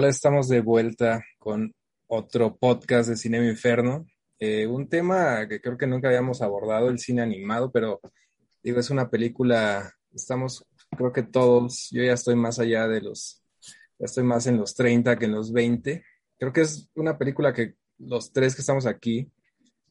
Hola, estamos de vuelta con otro podcast de Cinema Inferno. Eh, un tema que creo que nunca habíamos abordado, el cine animado, pero digo, es una película, estamos, creo que todos, yo ya estoy más allá de los, ya estoy más en los 30 que en los 20. Creo que es una película que los tres que estamos aquí,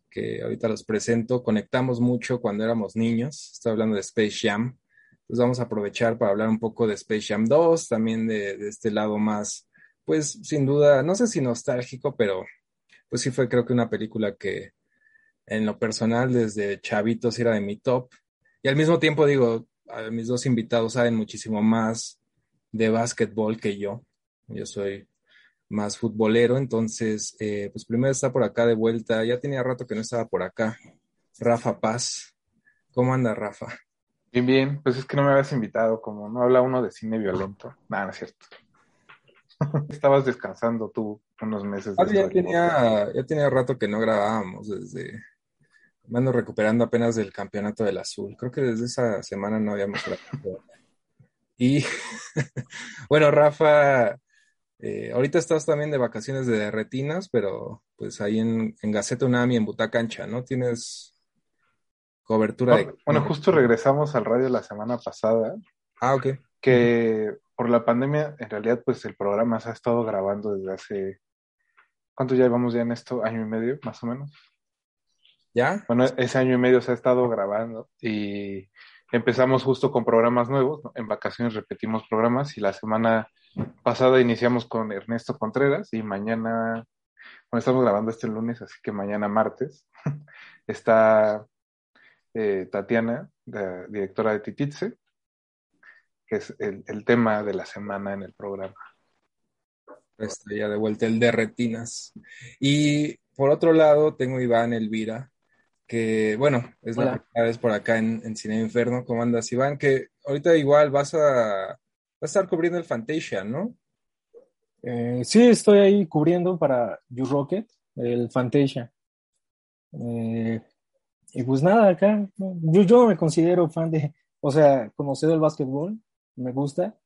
que ahorita los presento, conectamos mucho cuando éramos niños. Estoy hablando de Space Jam. Entonces vamos a aprovechar para hablar un poco de Space Jam 2, también de, de este lado más pues sin duda, no sé si nostálgico, pero pues sí fue creo que una película que en lo personal desde chavitos era de mi top. Y al mismo tiempo digo, a mis dos invitados saben muchísimo más de básquetbol que yo. Yo soy más futbolero, entonces, eh, pues primero está por acá de vuelta. Ya tenía rato que no estaba por acá. Rafa Paz. ¿Cómo anda, Rafa? Bien, bien. Pues es que no me habías invitado, como no habla uno de cine violento. Nada, no es cierto. Estabas descansando tú unos meses. Ah, ya, tenía, ya tenía rato que no grabábamos, desde... Me ando recuperando apenas del campeonato del azul. Creo que desde esa semana no habíamos grabado. Y bueno, Rafa, eh, ahorita estás también de vacaciones de retinas, pero pues ahí en, en Gaceta Unami, en Butacancha, ¿no? Tienes cobertura de... Bueno, justo regresamos al radio la semana pasada. Ah, ok. Que por la pandemia, en realidad, pues el programa se ha estado grabando desde hace, ¿cuánto ya llevamos ya en esto? ¿Año y medio, más o menos? ¿Ya? Bueno, ese año y medio se ha estado grabando y empezamos justo con programas nuevos, en vacaciones repetimos programas y la semana pasada iniciamos con Ernesto Contreras y mañana, bueno, estamos grabando este lunes, así que mañana martes está eh, Tatiana, directora de Tititze, que es el, tema de la semana en el programa. Está ya de vuelta el de retinas. Y por otro lado, tengo Iván Elvira, que bueno, es la primera vez por acá en, en, Cine Inferno. ¿Cómo andas, Iván? Que ahorita igual vas a, estar cubriendo el Fantasia, ¿no? Eh, sí, estoy ahí cubriendo para You Rocket, el Fantasia. Eh, y pues nada, acá, yo, yo me considero fan de, o sea, conocido el básquetbol, me gusta.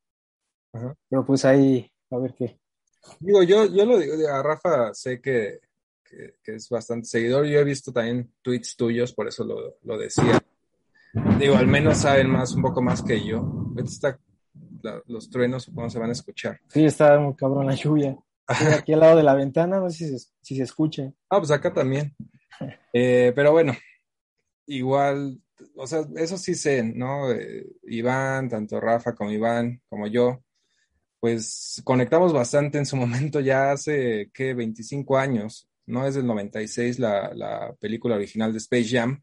Pero pues ahí, a ver qué. Digo, yo, yo lo digo, a Rafa sé que, que, es bastante seguidor. Yo he visto también tweets tuyos, por eso lo, lo decía. Digo, al menos saben más, un poco más que yo. Está, los truenos supongo se van a escuchar. Sí, está muy cabrón la lluvia. aquí al lado de la ventana, no sé si se, si se escucha. Ah, pues acá también. Eh, pero bueno, igual o sea, eso sí sé, ¿no? Eh, Iván, tanto Rafa como Iván, como yo, pues conectamos bastante en su momento ya hace, ¿qué? 25 años, ¿no? Es del 96 la, la película original de Space Jam.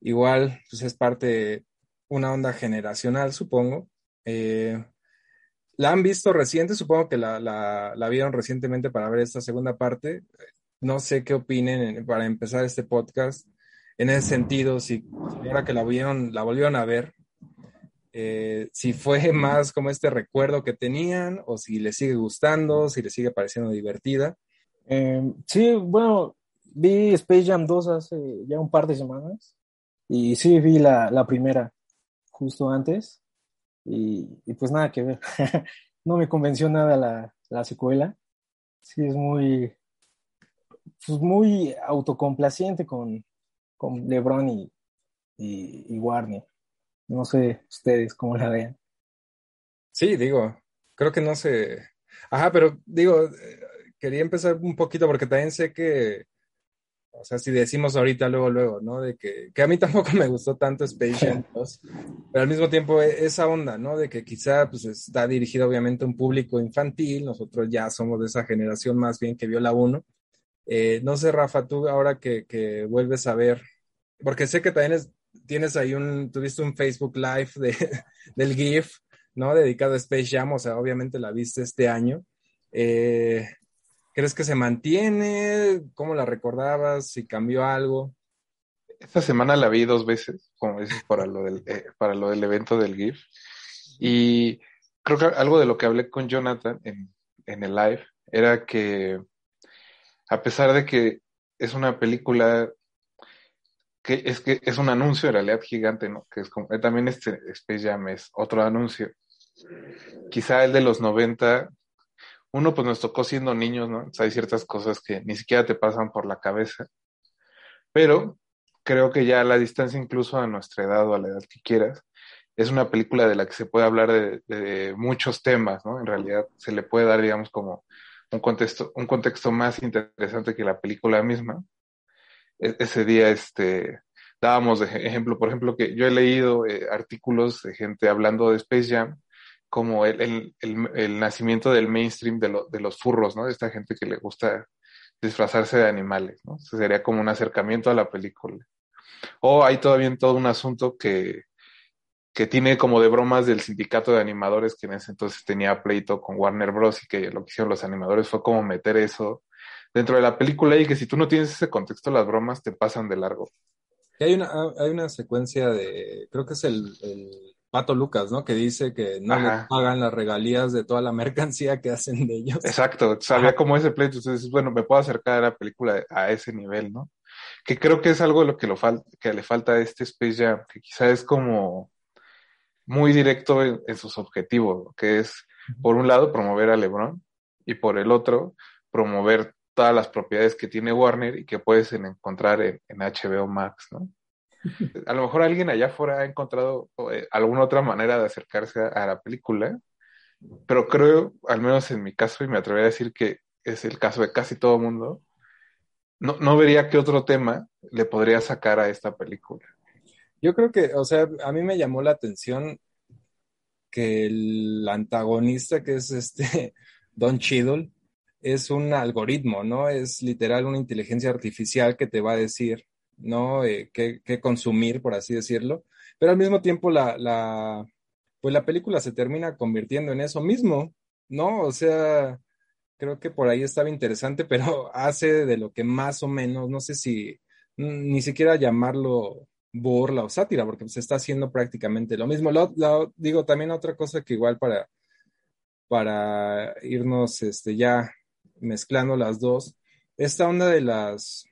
Igual, pues es parte, una onda generacional, supongo. Eh, la han visto reciente, supongo que la, la, vieron recientemente para ver esta segunda parte. No sé qué opinen para empezar este podcast en ese sentido, si ahora que la vieron, la volvieron a ver, eh, si fue más como este recuerdo que tenían o si les sigue gustando, si les sigue pareciendo divertida. Eh, sí, bueno, vi Space Jam 2 hace ya un par de semanas y sí vi la, la primera justo antes y, y, pues nada que ver. no me convenció nada la, la secuela. Sí, es muy, pues muy autocomplaciente con, con LeBron y, y, Warner. No sé ustedes cómo la vean. Sí, digo, creo que no sé. Ajá, pero digo, eh, quería empezar un poquito porque también sé que, o sea, si decimos ahorita, luego, luego, ¿no? De que, que a mí tampoco me gustó tanto Space Jam 2, pero al mismo tiempo e, esa onda, ¿no? De que quizá pues está dirigido obviamente a un público infantil, nosotros ya somos de esa generación más bien que vio la 1, eh, no sé, Rafa, tú ahora que, vuelves a ver, porque sé que también tienes ahí un, tuviste un Facebook Live de, del GIF, ¿no? Dedicado a Space Jam, o sea, obviamente la viste este año. Eh, ¿Crees que se mantiene? ¿Cómo la recordabas? ¿Si cambió algo? Esta semana la vi dos veces, como dices, para lo del, eh, para lo del evento del GIF. Y creo que algo de lo que hablé con Jonathan en, en el live era que a pesar de que es una película que es que es un anuncio en realidad gigante, ¿no? Que es como, eh, también este Space Jam es otro anuncio. Quizá el de los 90 uno pues nos tocó siendo niños, ¿no? Hay ciertas cosas que ni siquiera te pasan por la cabeza. Pero creo que ya a la distancia, incluso a nuestra edad o a la edad que quieras, es una película de la que se puede hablar de, muchos temas, ¿no? En realidad se le puede dar, digamos, como un contexto, un contexto más interesante que la película misma. E, ese día, este, dábamos ejemplo, por ejemplo, que yo he leído eh, artículos de gente hablando de Space Jam como el, nacimiento del mainstream de, de, los furros, ¿no? De esta gente que le gusta disfrazarse de animales, ¿no? sería como un acercamiento a la película. O hay todavía todo un asunto que, que tiene como de bromas del sindicato de animadores que en ese entonces tenía pleito con Warner Bros. y que lo que hicieron los animadores fue como meter eso dentro de la película y que si tú no tienes ese contexto, las bromas te pasan de largo. hay una, hay una secuencia de, creo que es el, Pato Lucas, ¿no? Que dice que no le pagan las regalías de toda la mercancía que hacen de ellos. Exacto, sabía como ese pleito, entonces, bueno, me puedo acercar a la película a ese nivel, ¿no? Que creo que es algo lo que, lo que le falta a este Space Jam, que quizá es como muy directo en, sus objetivos, que es, por un lado, promover a LeBron y por el otro, promover todas las propiedades que tiene Warner y que puedes encontrar en, en HBO Max, ¿no? A lo mejor alguien allá afuera ha encontrado eh, alguna otra manera de acercarse a, la película, pero creo, al menos en mi caso, y me atrevería a decir que es el caso de casi todo el mundo, no, no vería qué otro tema le podría sacar a esta película. Yo creo que, o sea, a mí me llamó la atención que el antagonista, que es este Don Cheadle, es un algoritmo, ¿no? Es literal una inteligencia artificial que te va a decir ¿no? Eh, qué, consumir, por así decirlo. Pero al mismo tiempo la, la, pues la película se termina convirtiendo en eso mismo, ¿no? O sea, creo que por ahí estaba interesante, pero hace de lo que más o menos, no sé si ni siquiera llamarlo burla o sátira, porque se está haciendo prácticamente lo mismo. Lo, digo, también otra cosa que igual para, para irnos este, ya mezclando las dos, esta onda de las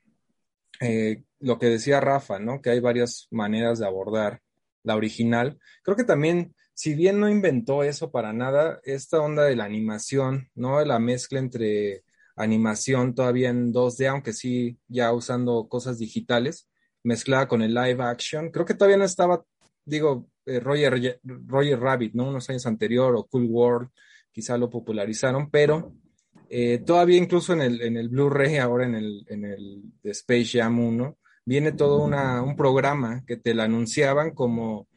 eh, lo que decía Rafa, ¿no? Que hay varias maneras de abordar la original. Creo que también, si bien no inventó eso para nada, esta onda de la animación, ¿no? La mezcla entre animación todavía en 2D, aunque sí ya usando cosas digitales, mezclada con el live action. Creo que todavía no estaba, digo, eh, Roger, Roger Rabbit, ¿no? Unos años anterior, o Cool World, quizá lo popularizaron, pero eh, todavía incluso en el, en el Blu-ray, ahora en el, en el de Space Jam 1, viene todo un programa que te la anunciaban como,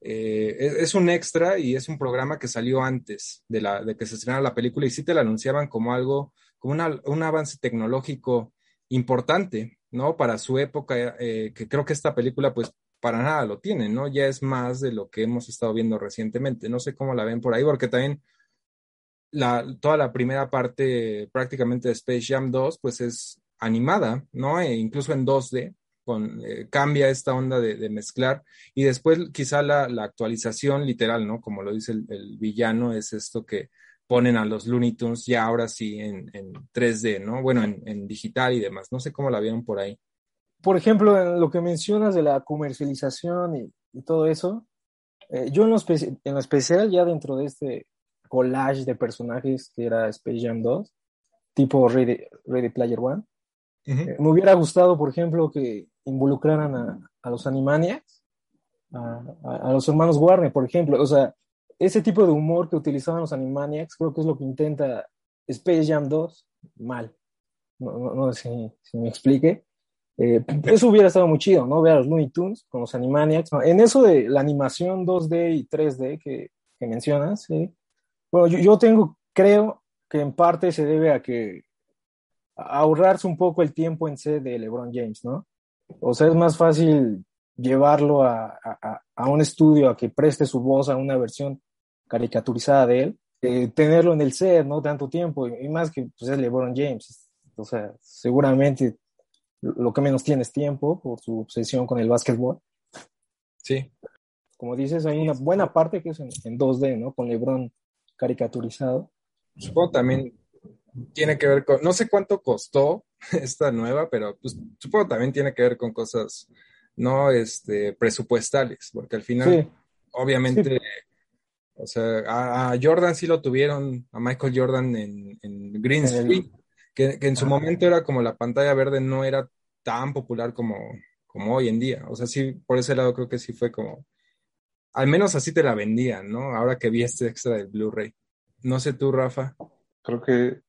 eh, es, un extra y es un programa que salió antes de, la, de que se estrenara la película y sí te la anunciaban como algo, como un avance tecnológico importante, ¿no? Para su época, eh, que creo que esta película pues para nada lo tiene, ¿no? Ya es más de lo que hemos estado viendo recientemente. No sé cómo la ven por ahí, porque también la, toda la primera parte prácticamente de Space Jam 2, pues es animada, ¿no? E incluso en 2D, con, eh, cambia esta onda de, mezclar y después quizá la, actualización literal, ¿no? Como lo dice el, villano, es esto que ponen a los Looney Tunes ya ahora sí en, 3D, ¿no? Bueno, en, digital y demás. No sé cómo la vieron por ahí. Por ejemplo, lo que mencionas de la comercialización y, todo eso, eh, yo en lo, en lo especial ya dentro de este collage de personajes que era Space Jam 2, tipo Ready, Player One. Eh, me hubiera gustado, por ejemplo, que involucraran a, los Animaniacs, a, los hermanos Warner, por ejemplo. O sea, ese tipo de humor que utilizaban los Animaniacs creo que es lo que intenta Space Jam 2 mal. No, sé si, me explique. Eh, eso hubiera estado muy chido, ¿no? Ver a los Looney Tunes con los Animaniacs. En eso de la animación 2D y 3D que, que mencionas, ¿sí? Bueno, yo, tengo, creo que en parte se debe a que ahorrarse un poco el tiempo en C de LeBron James, ¿no? O sea, es más fácil llevarlo a, un estudio a que preste su voz a una versión caricaturizada de él, tenerlo en el set, ¿no? Tanto tiempo, y, más que pues, es LeBron James. O sea, seguramente lo que menos tiene es tiempo por su obsesión con el básquetbol. Sí. Como dices, hay una buena parte que es en, en 2D, ¿no? Con LeBron caricaturizado. Supongo también tiene que ver con, no sé cuánto costó esta nueva, pero pues, supongo también tiene que ver con cosas no este, presupuestales, porque al final, obviamente, O sea, a, Jordan sí lo tuvieron, a Michael Jordan en, Green Street, que, en su momento era como la pantalla verde no era tan popular como, como hoy en día. O sea, sí, por ese lado creo que sí fue como, al menos así te la vendían, ¿no? Ahora que vi este extra del Blu-ray. No sé tú, Rafa. Creo que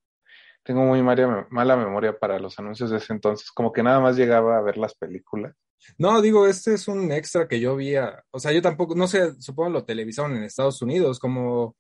tengo muy mala memoria para los anuncios de ese entonces, como que nada más llegaba a ver las películas. No, digo, este es un extra que yo vi, o sea, yo tampoco, no sé, supongo lo televisaron en Estados Unidos como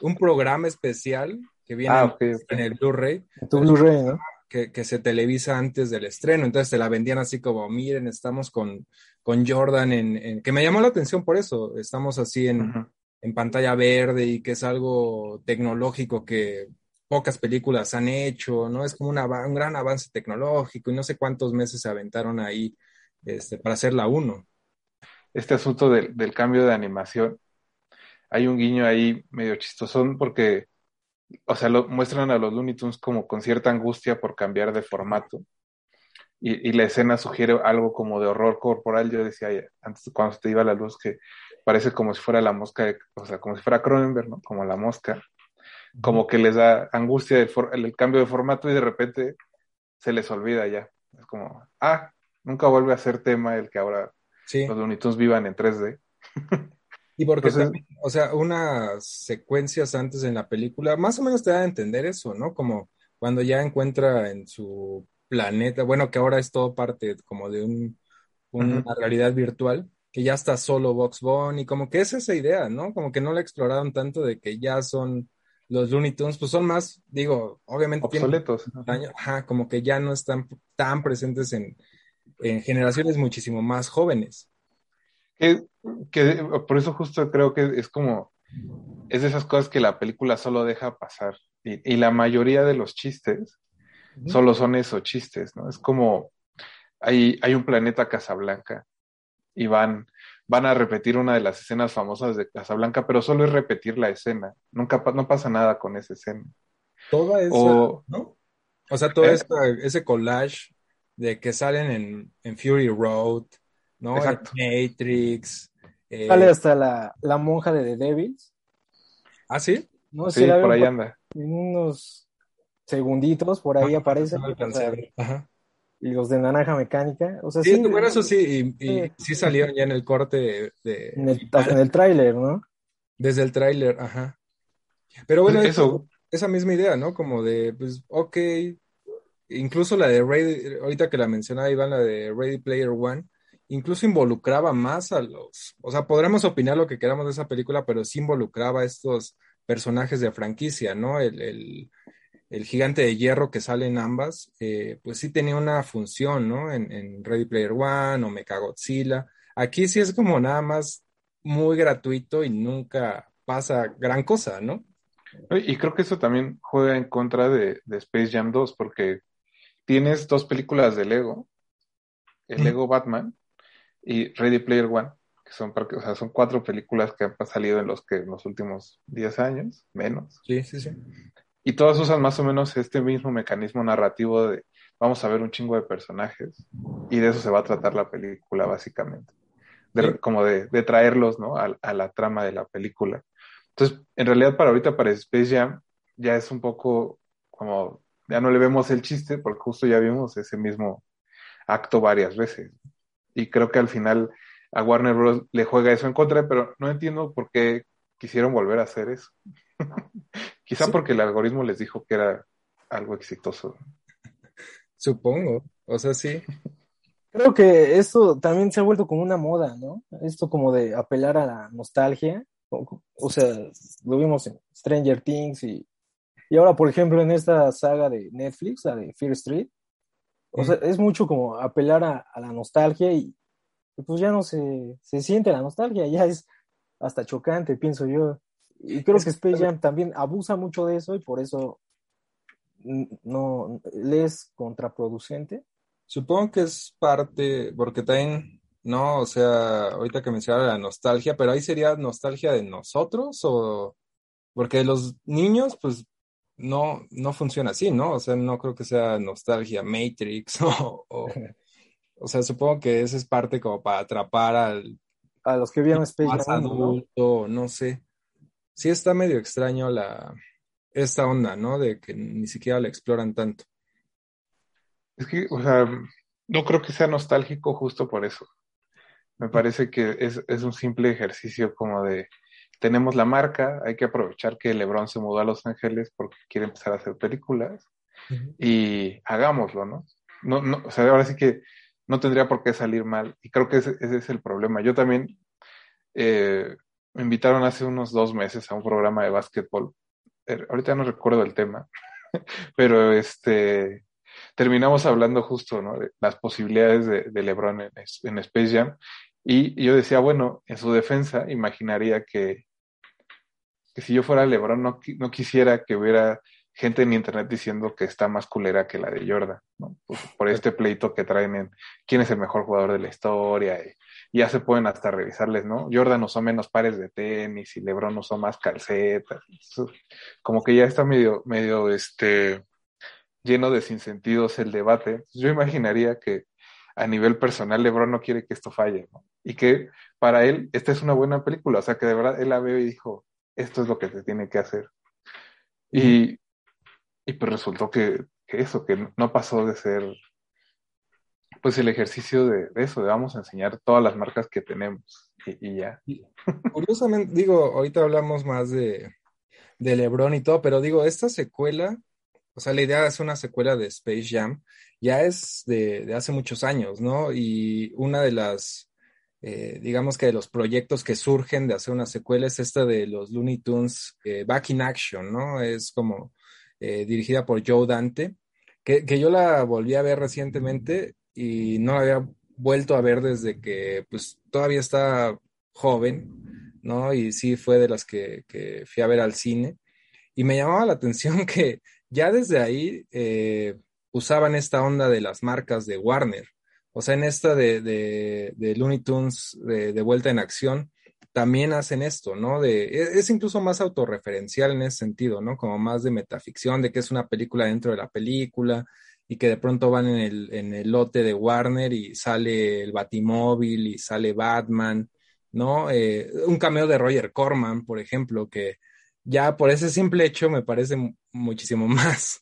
un programa especial que viene ah, en el Blu-ray. Tu Blu-ray, ¿no? Que, que, se televisa antes del estreno, entonces te la vendían así como, miren, estamos con, con Jordan en, que me llamó la atención por eso, estamos así en, en pantalla verde y que es algo tecnológico que pocas películas han hecho, ¿no? Es como un gran avance tecnológico y no sé cuántos meses se aventaron ahí este, para hacer la 1. Este asunto del, del, cambio de animación, hay un guiño ahí medio chistosón porque, o sea, lo, muestran a los Looney Tunes como con cierta angustia por cambiar de formato. Y, y, la escena sugiere algo como de horror corporal. Yo decía antes, cuando se te iba la luz, que parece como si fuera la mosca, o sea, como si fuera Cronenberg, ¿no? Como la mosca. Como que les da angustia el, el, cambio de formato y de repente se les olvida ya. Es como, ah, Nunca vuelve a ser tema el que ahora los Looney vivan en 3D. Y porque también, o sea, unas secuencias antes en la película, más o menos te da a entender eso, ¿no? Como cuando ya encuentra en su planeta, bueno, que ahora es todo parte como de un, una realidad virtual, que ya está solo Box Bunny, como que es esa idea, ¿no? Como que no la exploraron tanto de que ya son los Looney Tunes, pues son más, digo, obviamente. Obsoletos. ajá, como que ya no están tan presentes en, en generaciones muchísimo más jóvenes. Que, por eso justo creo que es como, es de esas cosas que la película solo deja pasar. Y, la mayoría de los chistes solo son esos chistes, ¿no? Es como, hay, hay un planeta Casablanca y van, van a repetir una de las escenas famosas de Casablanca, pero solo es repetir la escena. Nunca no pasa nada con esa escena. Toda esa, o, ¿no? O sea, todo eh, ese collage de que salen en, Fury Road, ¿no? Exacto. Matrix. Eh, Sale hasta la, la, monja de The Devils. ¿Ah, sí? No, sí, por ahí anda. En unos segunditos por ahí aparece. Y los de naranja mecánica. O sea, sí, bueno, eso sí, y, sí. salieron ya en el corte de... en el, en el tráiler, ¿no? Desde el tráiler, ajá. Pero bueno, eso, esa misma idea, ¿no? Como de, pues, ok, incluso la de Ready, ahorita que la mencionaba Iván, la de Ready Player One, incluso involucraba más a los, o sea, podremos opinar lo que queramos de esa película, pero sí involucraba a estos personajes de franquicia, ¿no? El, gigante de hierro que sale en ambas, eh, pues sí tenía una función, ¿no? En, Ready Player One o Mechagodzilla. Aquí sí es como nada más muy gratuito y nunca pasa gran cosa, ¿no? Y creo que eso también juega en contra de, de Space Jam 2, porque tienes dos películas de Lego, el Lego Batman y Ready Player One, que son, o sea, son cuatro películas que han salido en los, que, en los últimos 10 años, menos. Sí, sí, sí. Y todas usan más o menos este mismo mecanismo narrativo de vamos a ver un chingo de personajes y de eso se va a tratar la película básicamente. Como de, traerlos ¿no? a, a, la trama de la película. Entonces, en realidad para ahorita, para Space Jam, ya es un poco como ya no le vemos el chiste porque justo ya vimos ese mismo acto varias veces. Y creo que al final a Warner Bros. le juega eso en contra, pero no entiendo por qué quisieron volver a hacer eso. Quizá porque el algoritmo les dijo que era algo exitoso. Supongo, o sea, sí. Creo que esto también se ha vuelto como una moda, ¿no? Esto como de apelar a la nostalgia. o sea, lo vimos en Stranger Things y y ahora, por ejemplo, en esta saga de Netflix, la de Fear Street, o sea, es mucho como apelar a, la nostalgia y, pues ya no se, se siente la nostalgia, ya es hasta chocante, pienso yo. Y creo que Space Jam también abusa mucho de eso y por eso no le es contraproducente. Supongo que es parte, porque también, no, o sea, ahorita que mencionaba la nostalgia, pero ahí sería nostalgia de nosotros o porque los niños, pues no, no funciona así, ¿no? O sea, no creo que sea nostalgia Matrix o, o, sea, supongo que esa es parte como para atrapar al a los que vieron Space Jam adulto, ¿no? sé. sí está medio extraño la, esta onda, ¿no? De que ni siquiera la exploran tanto. Es que, o sea, no creo que sea nostálgico justo por eso. Me parece que es, es un simple ejercicio como de, tenemos la marca, hay que aprovechar que LeBron se mudó a Los Ángeles porque quiere empezar a hacer películas y hagámoslo, ¿no? No, no, o sea, ahora sí que no tendría por qué salir mal y creo que ese, ese es el problema. Yo también eh, me invitaron hace unos dos meses a un programa de básquetbol. Er, ahorita no recuerdo el tema, pero este terminamos hablando justo ¿no? de las posibilidades de, de LeBron en, en, Space Jam. Y yo decía, bueno, en su defensa, imaginaría que, que si yo fuera LeBron no, no quisiera que hubiera gente en internet diciendo que está más culera que la de Jordan, ¿no? Pues, por este pleito que traen en quién es el mejor jugador de la historia. Y, ya se pueden hasta revisarles, ¿no? Jordan usó menos pares de tenis y LeBron usó más calcetas. Como que ya está medio, medio, este, lleno de sinsentidos el debate. Yo imaginaría que a nivel personal LeBron no quiere que esto falle, ¿no? Y que para él esta es una buena película, o sea que de verdad él la vio y dijo, esto es lo que se tiene que hacer. Y, y pues resultó que, que, eso, que no pasó de ser pues el ejercicio de, eso, de vamos a enseñar todas las marcas que tenemos y, y ya. Curiosamente, digo, ahorita hablamos más de, de Lebron y todo, pero digo, esta secuela, o sea, la idea de hacer una secuela de Space Jam ya es de, de hace muchos años, ¿no? Y una de las, eh, digamos que de los proyectos que surgen de hacer una secuela es esta de los Looney Tunes eh, Back in Action, ¿no? Es como eh, dirigida por Joe Dante, que, que, yo la volví a ver recientemente y no la había vuelto a ver desde que pues todavía está joven, ¿no? Y sí fue de las que, que fui a ver al cine. Y me llamaba la atención que ya desde ahí usaban esta onda de las marcas de Warner. O sea, en esta de, de, de Looney Tunes de, vuelta en acción, también hacen esto, ¿no? De, e, es incluso más autorreferencial en ese sentido, ¿no? Como más de metaficción, de que es una película dentro de la película y que de pronto van en el, en el lote de Warner y sale el Batimóvil y sale Batman, ¿no? Eh, un cameo de Roger Corman, por ejemplo, que ya por ese simple hecho me parece muchísimo más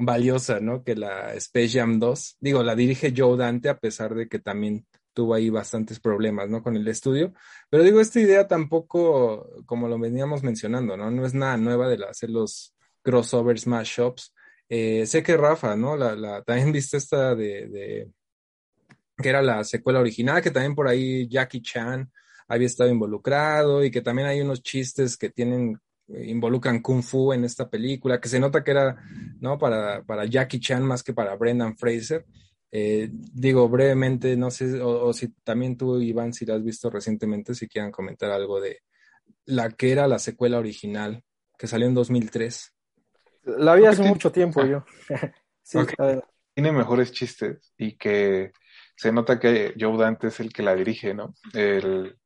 valiosa, ¿no? Que la Space Jam 2. Digo, la dirige Joe Dante a pesar de que también tuvo ahí bastantes problemas, ¿no? Con el estudio. Pero digo, esta idea tampoco, como lo veníamos mencionando, ¿no? No es nada nueva de hacer los crossovers, mashups. Eh, sé que Rafa, ¿no? La, la, también viste esta de, de, que era la secuela original, que también por ahí Jackie Chan había estado involucrado y que también hay unos chistes que tienen involucran kung fu en esta película, que se nota que era, ¿no? Para, para Jackie Chan más que para Brendan Fraser. Eh, digo brevemente, no sé, o, o, si también tú, Iván, si la has visto recientemente, si quieran comentar algo de la que era la secuela original, que salió en 2003. La vi hace mucho tiempo yo. sí, okay. Tiene mejores chistes y que se nota que Joe Dante es el que la dirige, ¿no? El,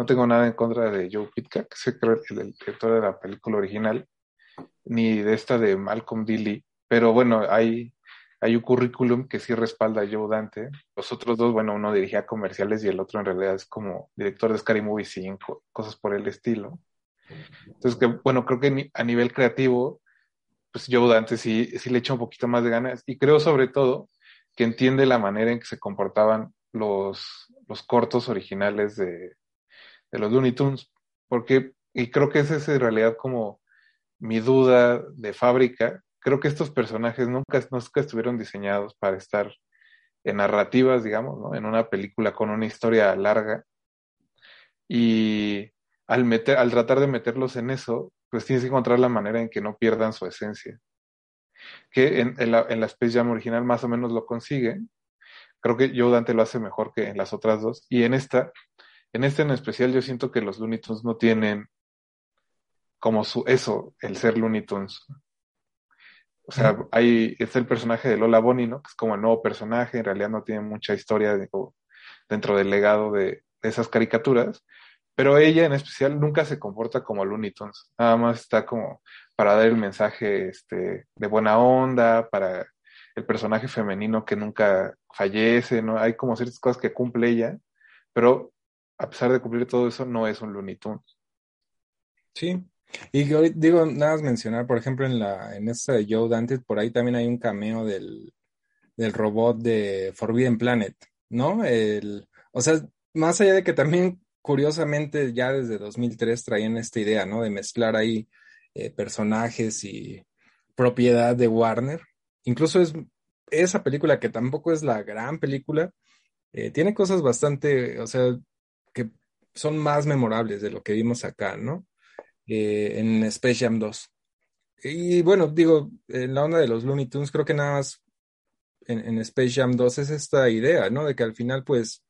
no tengo nada en contra de Joe Pitka, que es el, el director de la película original, ni de esta de Malcolm Dilly, pero bueno, hay hay un currículum que sí respalda a Joe Dante. Los otros dos, bueno, uno dirigía comerciales y el otro en realidad es como director de Scary Movie 5, cosas por el estilo. Entonces, que, bueno, creo que a nivel creativo, pues Joe Dante sí, sí le echa un poquito más de ganas y creo sobre todo que entiende la manera en que se comportaban los, los cortos originales de, de los Looney Tunes, porque, y creo que esa es en realidad como mi duda de fábrica, creo que estos personajes nunca, nunca estuvieron diseñados para estar en narrativas, digamos, ¿no? En una película con una historia larga. Y al, meter, al tratar de meterlos en eso, pues tienes que encontrar la manera en que no pierdan su esencia. Que en, la, en la Space Jam original más o menos lo consigue. Creo que Joe Dante lo hace mejor que en las otras dos. Y en esta, en este en especial, yo siento que los Looney Tunes no tienen como su eso, el ser Looney Tunes. O sea, hay, es el personaje de Lola Bonnie, ¿no? Que es como el nuevo personaje, en realidad no tiene mucha historia de, dentro del legado de, de, esas caricaturas, pero ella en especial nunca se comporta como Looney Tunes, nada más está como para dar el mensaje este, de buena onda, para el personaje femenino que nunca fallece, ¿no? Hay como ciertas cosas que cumple ella, pero a pesar de cumplir todo eso, no es un Looney Tunes. Sí, Y digo, nada más mencionar, por ejemplo, en la, en esta de Joe Dante, por ahí también hay un cameo del, del robot de Forbidden Planet, ¿no? El, o sea, más allá de que también, curiosamente, ya desde 2003 traían esta idea, ¿no? De mezclar ahí eh, personajes y propiedad de Warner. Incluso es esa película que tampoco es la gran película, eh, tiene cosas bastante, o sea, que son más memorables de lo que vimos acá, ¿no? Eh, en Space Jam 2. Y bueno, digo, en la onda de los Looney Tunes, creo que nada más en, Space Jam 2 es esta idea, ¿no? De que al final, pues,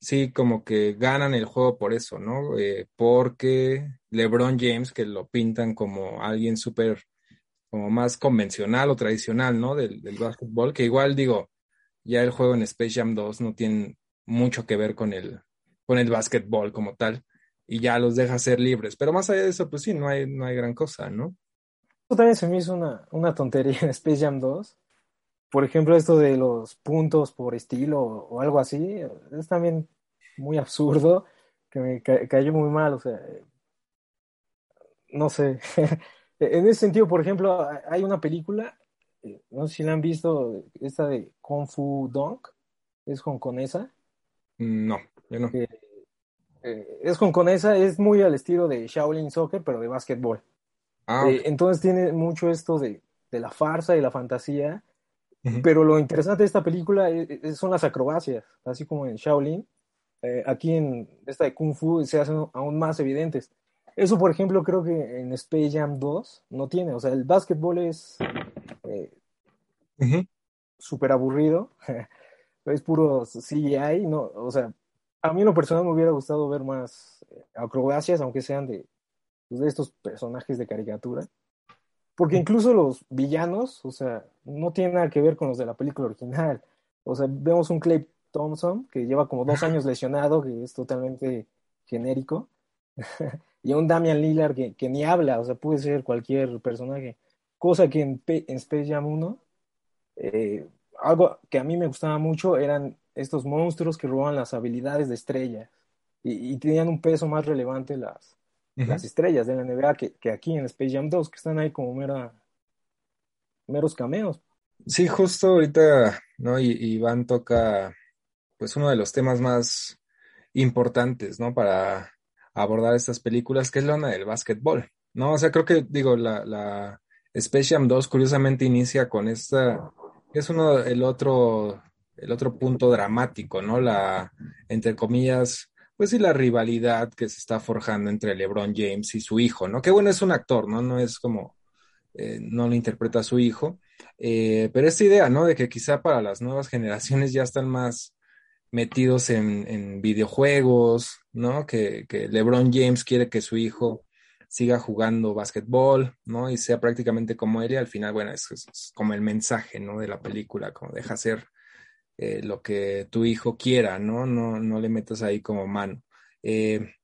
sí, como que ganan el juego por eso, ¿no? Eh, porque LeBron James, que lo pintan como alguien súper, como más convencional o tradicional, ¿no? Del, del básquetbol, que igual digo, ya el juego en Space Jam 2 no tiene mucho que ver con el, con el básquetbol como tal, y ya los deja ser libres. Pero más allá de eso, pues sí, no hay, no hay gran cosa, ¿no? Eso también se me hizo una, una tontería en Space Jam 2. Por ejemplo, esto de los puntos por estilo o, algo así, es también muy absurdo, que me cayó muy mal, o sea, no sé. en ese sentido, por ejemplo, hay una película, no sé si la han visto, esta de Kung Fu Dunk, es hongkonesa. No, yo no. Eh, es hongkonesa, es muy al estilo de Shaolin Soccer, pero de básquetbol. Ah, eh, entonces tiene mucho esto de, la farsa y la fantasía, pero lo interesante de esta película son las acrobacias, así como en Shaolin. Eh, aquí en esta de Kung Fu se hacen aún más evidentes. Eso, por ejemplo, creo que en Space Jam 2 no tiene. O sea, el básquetbol es súper aburrido. es puro CGI. No, o sea, a mí en lo personal me hubiera gustado ver más eh, acrobacias, aunque sean de, pues, de estos personajes de caricatura. Porque incluso los villanos, o sea, no tienen nada que ver con los de la película original. O sea, vemos un Clay Thompson que lleva como dos años lesionado, que es totalmente genérico. y un Damian Lillard que, que, ni habla, o sea, puede ser cualquier personaje. Cosa que en, en Space Jam 1, eh, algo que a mí me gustaba mucho eran estos monstruos que roban las habilidades de estrellas y, tenían un peso más relevante las, las estrellas de la NBA que, que, aquí en Space Jam 2, que están ahí como mera, meros cameos. Sí, justo ahorita, ¿no? Y Iván toca, pues, uno de los temas más importantes, ¿no? Para abordar estas películas, que es la onda del básquetbol, ¿no? O sea, creo que, digo, la, la Space Jam 2 curiosamente inicia con esta, es uno, el otro el otro punto dramático, ¿no? La, entre comillas, pues sí, la rivalidad que se está forjando entre LeBron James y su hijo, ¿no? Que bueno, es un actor, ¿no? No es como, eh, no lo interpreta a su hijo, eh, pero esta idea, ¿no? De que quizá para las nuevas generaciones ya están más metidos en, videojuegos, ¿no? Que, que, LeBron James quiere que su hijo siga jugando básquetbol, ¿no? Y sea prácticamente como él y al final, bueno, es, es como el mensaje, ¿no? De la película, como deja ser eh, lo que tu hijo quiera, ¿no? No, no le metas ahí como mano. Eh,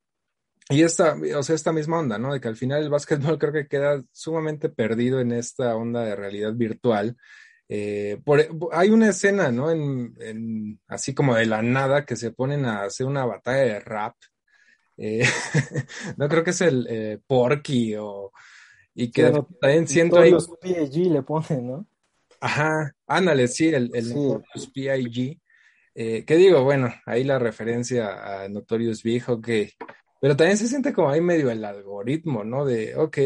y esta, o sea, esta misma onda, ¿no? De que al final el básquetbol creo que queda sumamente perdido en esta onda de realidad virtual. Eh, hay una escena, ¿no? En, así como de la nada que se ponen a hacer una batalla de rap. no creo que es el Porky o y que también siento ahí. Los le ponen, ¿no? Ajá, ándale, sí, el, el Notorious PIG. Eh, ¿Qué digo? Bueno, ahí la referencia a Notorious Big, ok. Pero también se siente como ahí medio el algoritmo, ¿no? De, ok,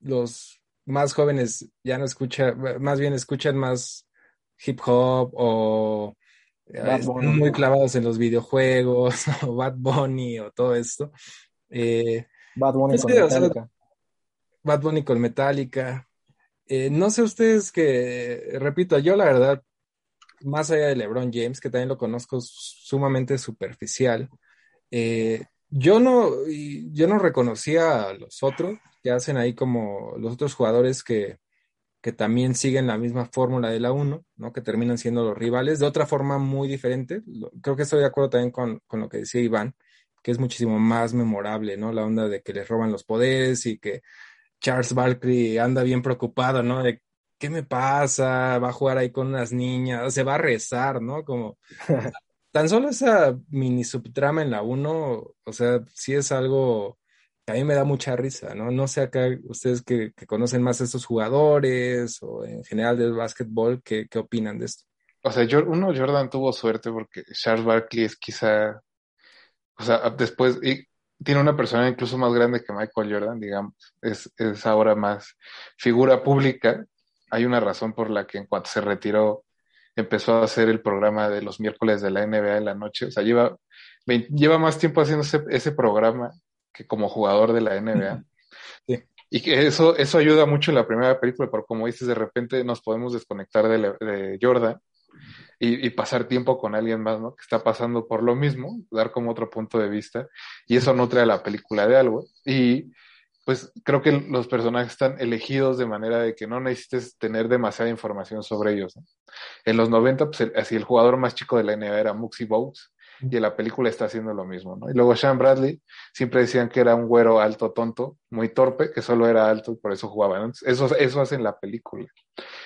los más jóvenes ya no escuchan, más bien escuchan más hip hop o eh, están muy clavados en los videojuegos o Bad Bunny o todo esto. Eh, Bad Bunny con Metallica. Bad Bunny con Metallica. Eh, no sé ustedes que, repito, yo la verdad, más allá de LeBron James, que también lo conozco sumamente superficial, eh, yo no, yo no reconocía a los otros que hacen ahí como los otros jugadores que, que también siguen la misma fórmula de la 1, ¿no? Que terminan siendo los rivales de otra forma muy diferente. Creo que estoy de acuerdo también con, con lo que decía Iván, que es muchísimo más memorable, ¿no? La onda de que les roban los poderes y que Charles Barkley anda bien preocupado, ¿no? De qué me pasa, va a jugar ahí con unas niñas, se va a rezar, ¿no? Como tan solo esa mini subtrama en la 1, o sea, sí es algo a mí me da mucha risa, ¿no? No sé acá ustedes que, conocen más a estos jugadores o en general del básquetbol, ¿qué, qué opinan de esto? O sea, uno, Jordan tuvo suerte porque Charles Barkley es quizá, o sea, después, y tiene una persona incluso más grande que Michael Jordan, digamos, es, es ahora más figura pública. Hay una razón por la que en cuanto se retiró empezó a hacer el programa de los miércoles de la NBA en la noche. O sea, lleva, lleva más tiempo haciendo ese, programa que como jugador de la NBA. Y que eso, eso ayuda mucho en la primera película, porque como dices, de repente nos podemos desconectar de, de Jordan y, pasar tiempo con alguien más, ¿no? Que está pasando por lo mismo, dar como otro punto de vista, y eso nutre a la película de algo. Y pues creo que los personajes están elegidos de manera de que no necesites tener demasiada información sobre ellos. En los 90, pues así el jugador más chico de la NBA era Muxie Bogues, y en la película está haciendo lo mismo, ¿no? Y luego Sean Bradley, siempre decían que era un güero alto tonto, muy torpe, que solo era alto y por eso jugaba. Eso, eso hace en la película.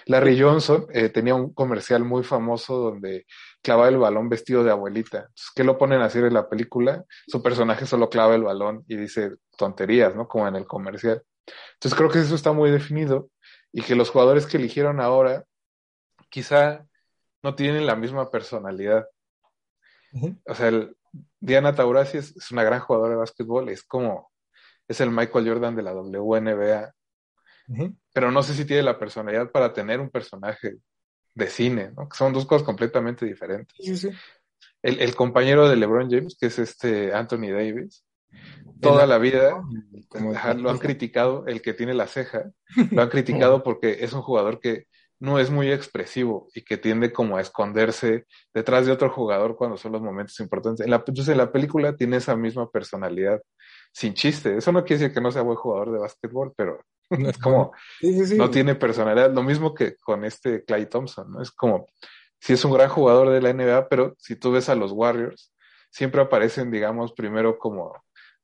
Larry Johnson eh, tenía un comercial muy famoso donde clavaba el balón vestido de abuelita. Entonces, ¿qué lo ponen a hacer en la película? Su personaje solo clava el balón y dice tonterías, ¿no? Como en el comercial. Entonces creo que eso está muy definido y que los jugadores que eligieron ahora quizá no tienen la misma personalidad. O sea, Diana Taurasi es, una gran jugadora de básquetbol, es como, es el Michael Jordan de la WNBA, pero no sé si tiene la personalidad para tener un personaje de cine, ¿no? Que son dos cosas completamente diferentes. El, compañero de LeBron James, que es este Anthony Davis, toda la vida lo han criticado, el que tiene la ceja, lo han criticado porque es un jugador que no es muy expresivo y que tiende como a esconderse detrás de otro jugador cuando son los momentos importantes. En la, entonces en la película tiene esa misma personalidad, sin chiste. Eso no quiere decir que no sea buen jugador de básquetbol, pero es como, no tiene personalidad. Lo mismo que con este Clay Thompson, ¿no? Es como, si es un gran jugador de la NBA, pero si tú ves a los Warriors, siempre aparecen, digamos, primero como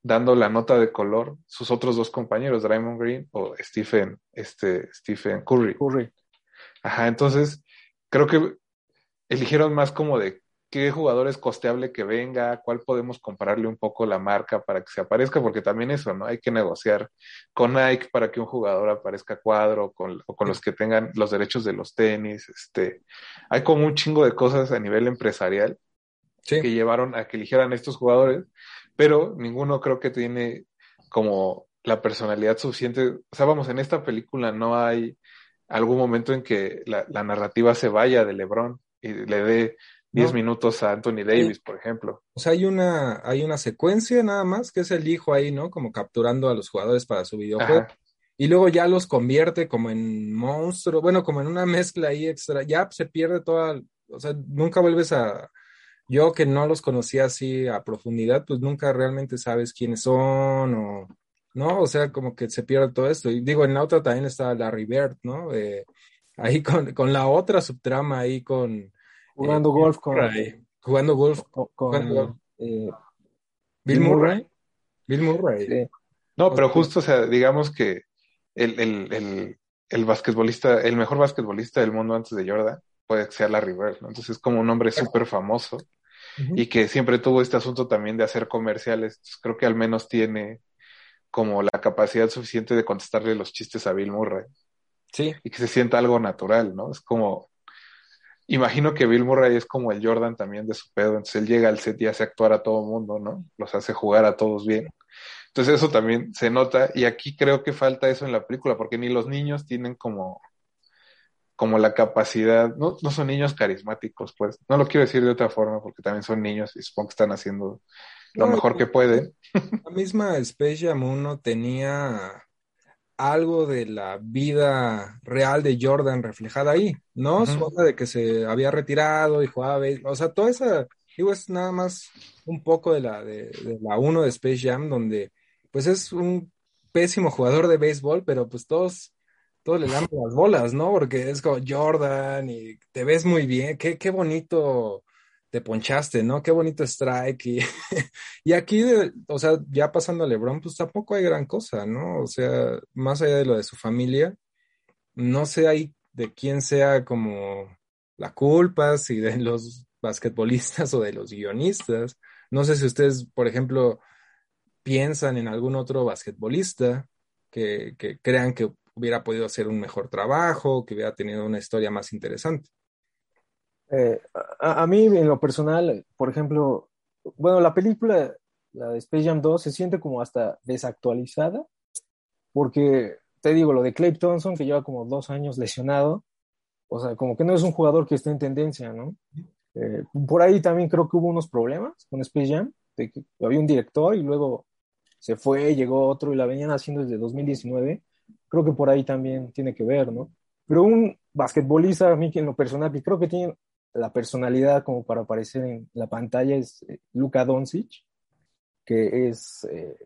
dando la nota de color sus otros dos compañeros, Draymond Green o Stephen, este, Stephen Curry. Curry. Ajá, entonces creo que eligieron más como de qué jugador es costeable que venga, cuál podemos comprarle un poco la marca para que se aparezca, porque también eso, ¿no? Hay que negociar con Nike para que un jugador aparezca cuadro, con, o con los que tengan los derechos de los tenis, este, hay como un chingo de cosas a nivel empresarial que llevaron a que eligieran estos jugadores, pero ninguno creo que tiene como la personalidad suficiente. O sea, vamos, en esta película no hay algún momento en que la, narrativa se vaya de LeBron y le dé 10 minutos a Anthony Davis, por ejemplo. O sea, hay una, hay una secuencia nada más, que es el hijo ahí, ¿no? Como capturando a los jugadores para su videojuego. Y luego ya los convierte como en monstruos, bueno, como en una mezcla ahí extra. Ya se pierde toda, o sea, nunca vuelves a... Yo que no los conocía así a profundidad, pues nunca realmente sabes quiénes son o ¿no? O sea, como que se pierde todo esto. Y digo, en la otra también está Larry Bird, ¿no? Eh, ahí con, con, la otra subtrama, ahí con... Jugando golf con... jugando golf con... Eh, Bill Murray. Bill Murray. No, pero justo, o sea, digamos que el, el, el, el, basquetbolista, el mejor basquetbolista del mundo antes de Jordan puede ser Larry Bird, ¿no? Entonces es como un hombre súper famoso y que siempre tuvo este asunto también de hacer comerciales. creo que al menos tiene como la capacidad suficiente de contestarle los chistes a Bill Murray. Sí. Y que se sienta algo natural, ¿no? Es como, imagino que Bill Murray es como el Jordan también de su pedo, entonces él llega al set y hace actuar a todo mundo, ¿no? Los hace jugar a todos bien. Entonces eso también se nota y aquí creo que falta eso en la película, porque ni los niños tienen como, como la capacidad, no, no son niños carismáticos, pues, no lo quiero decir de otra forma, porque también son niños y supongo que están haciendo lo mejor que puede. La misma Space Jam 1 tenía algo de la vida real de Jordan reflejada ahí, ¿no? Su de que se había retirado y jugaba, o sea, toda esa, digo, es nada más un poco de la, de, la 1 de Space Jam, donde pues es un pésimo jugador de béisbol, pero pues todos, todos le dan las bolas, ¿no? Porque es como Jordan y te ves muy bien, qué, qué bonito te ponchaste, ¿no? Qué bonito strike. Y, y aquí, o sea, ya pasando a LeBron, pues tampoco hay gran cosa, ¿no? O sea, más allá de lo de su familia, no sé ahí de quién sea como la culpa, si de los basquetbolistas o de los guionistas. No sé si ustedes, por ejemplo, piensan en algún otro basquetbolista que, que crean que hubiera podido hacer un mejor trabajo, que hubiera tenido una historia más interesante. Eh, a, a, mí, en lo personal, por ejemplo, bueno, la película, la de Space Jam 2, se siente como hasta desactualizada, porque te digo, lo de Clay Thompson, que lleva como dos años lesionado, o sea, como que no es un jugador que esté en tendencia, ¿no? Eh, por ahí también creo que hubo unos problemas con Space Jam, de que había un director y luego se fue, llegó otro y la venían haciendo desde 2019. Creo que por ahí también tiene que ver, ¿no? Pero un basquetbolista, a mí en lo personal, que creo que tiene la personalidad como para aparecer en la pantalla es eh, Luka Doncic, que es, eh,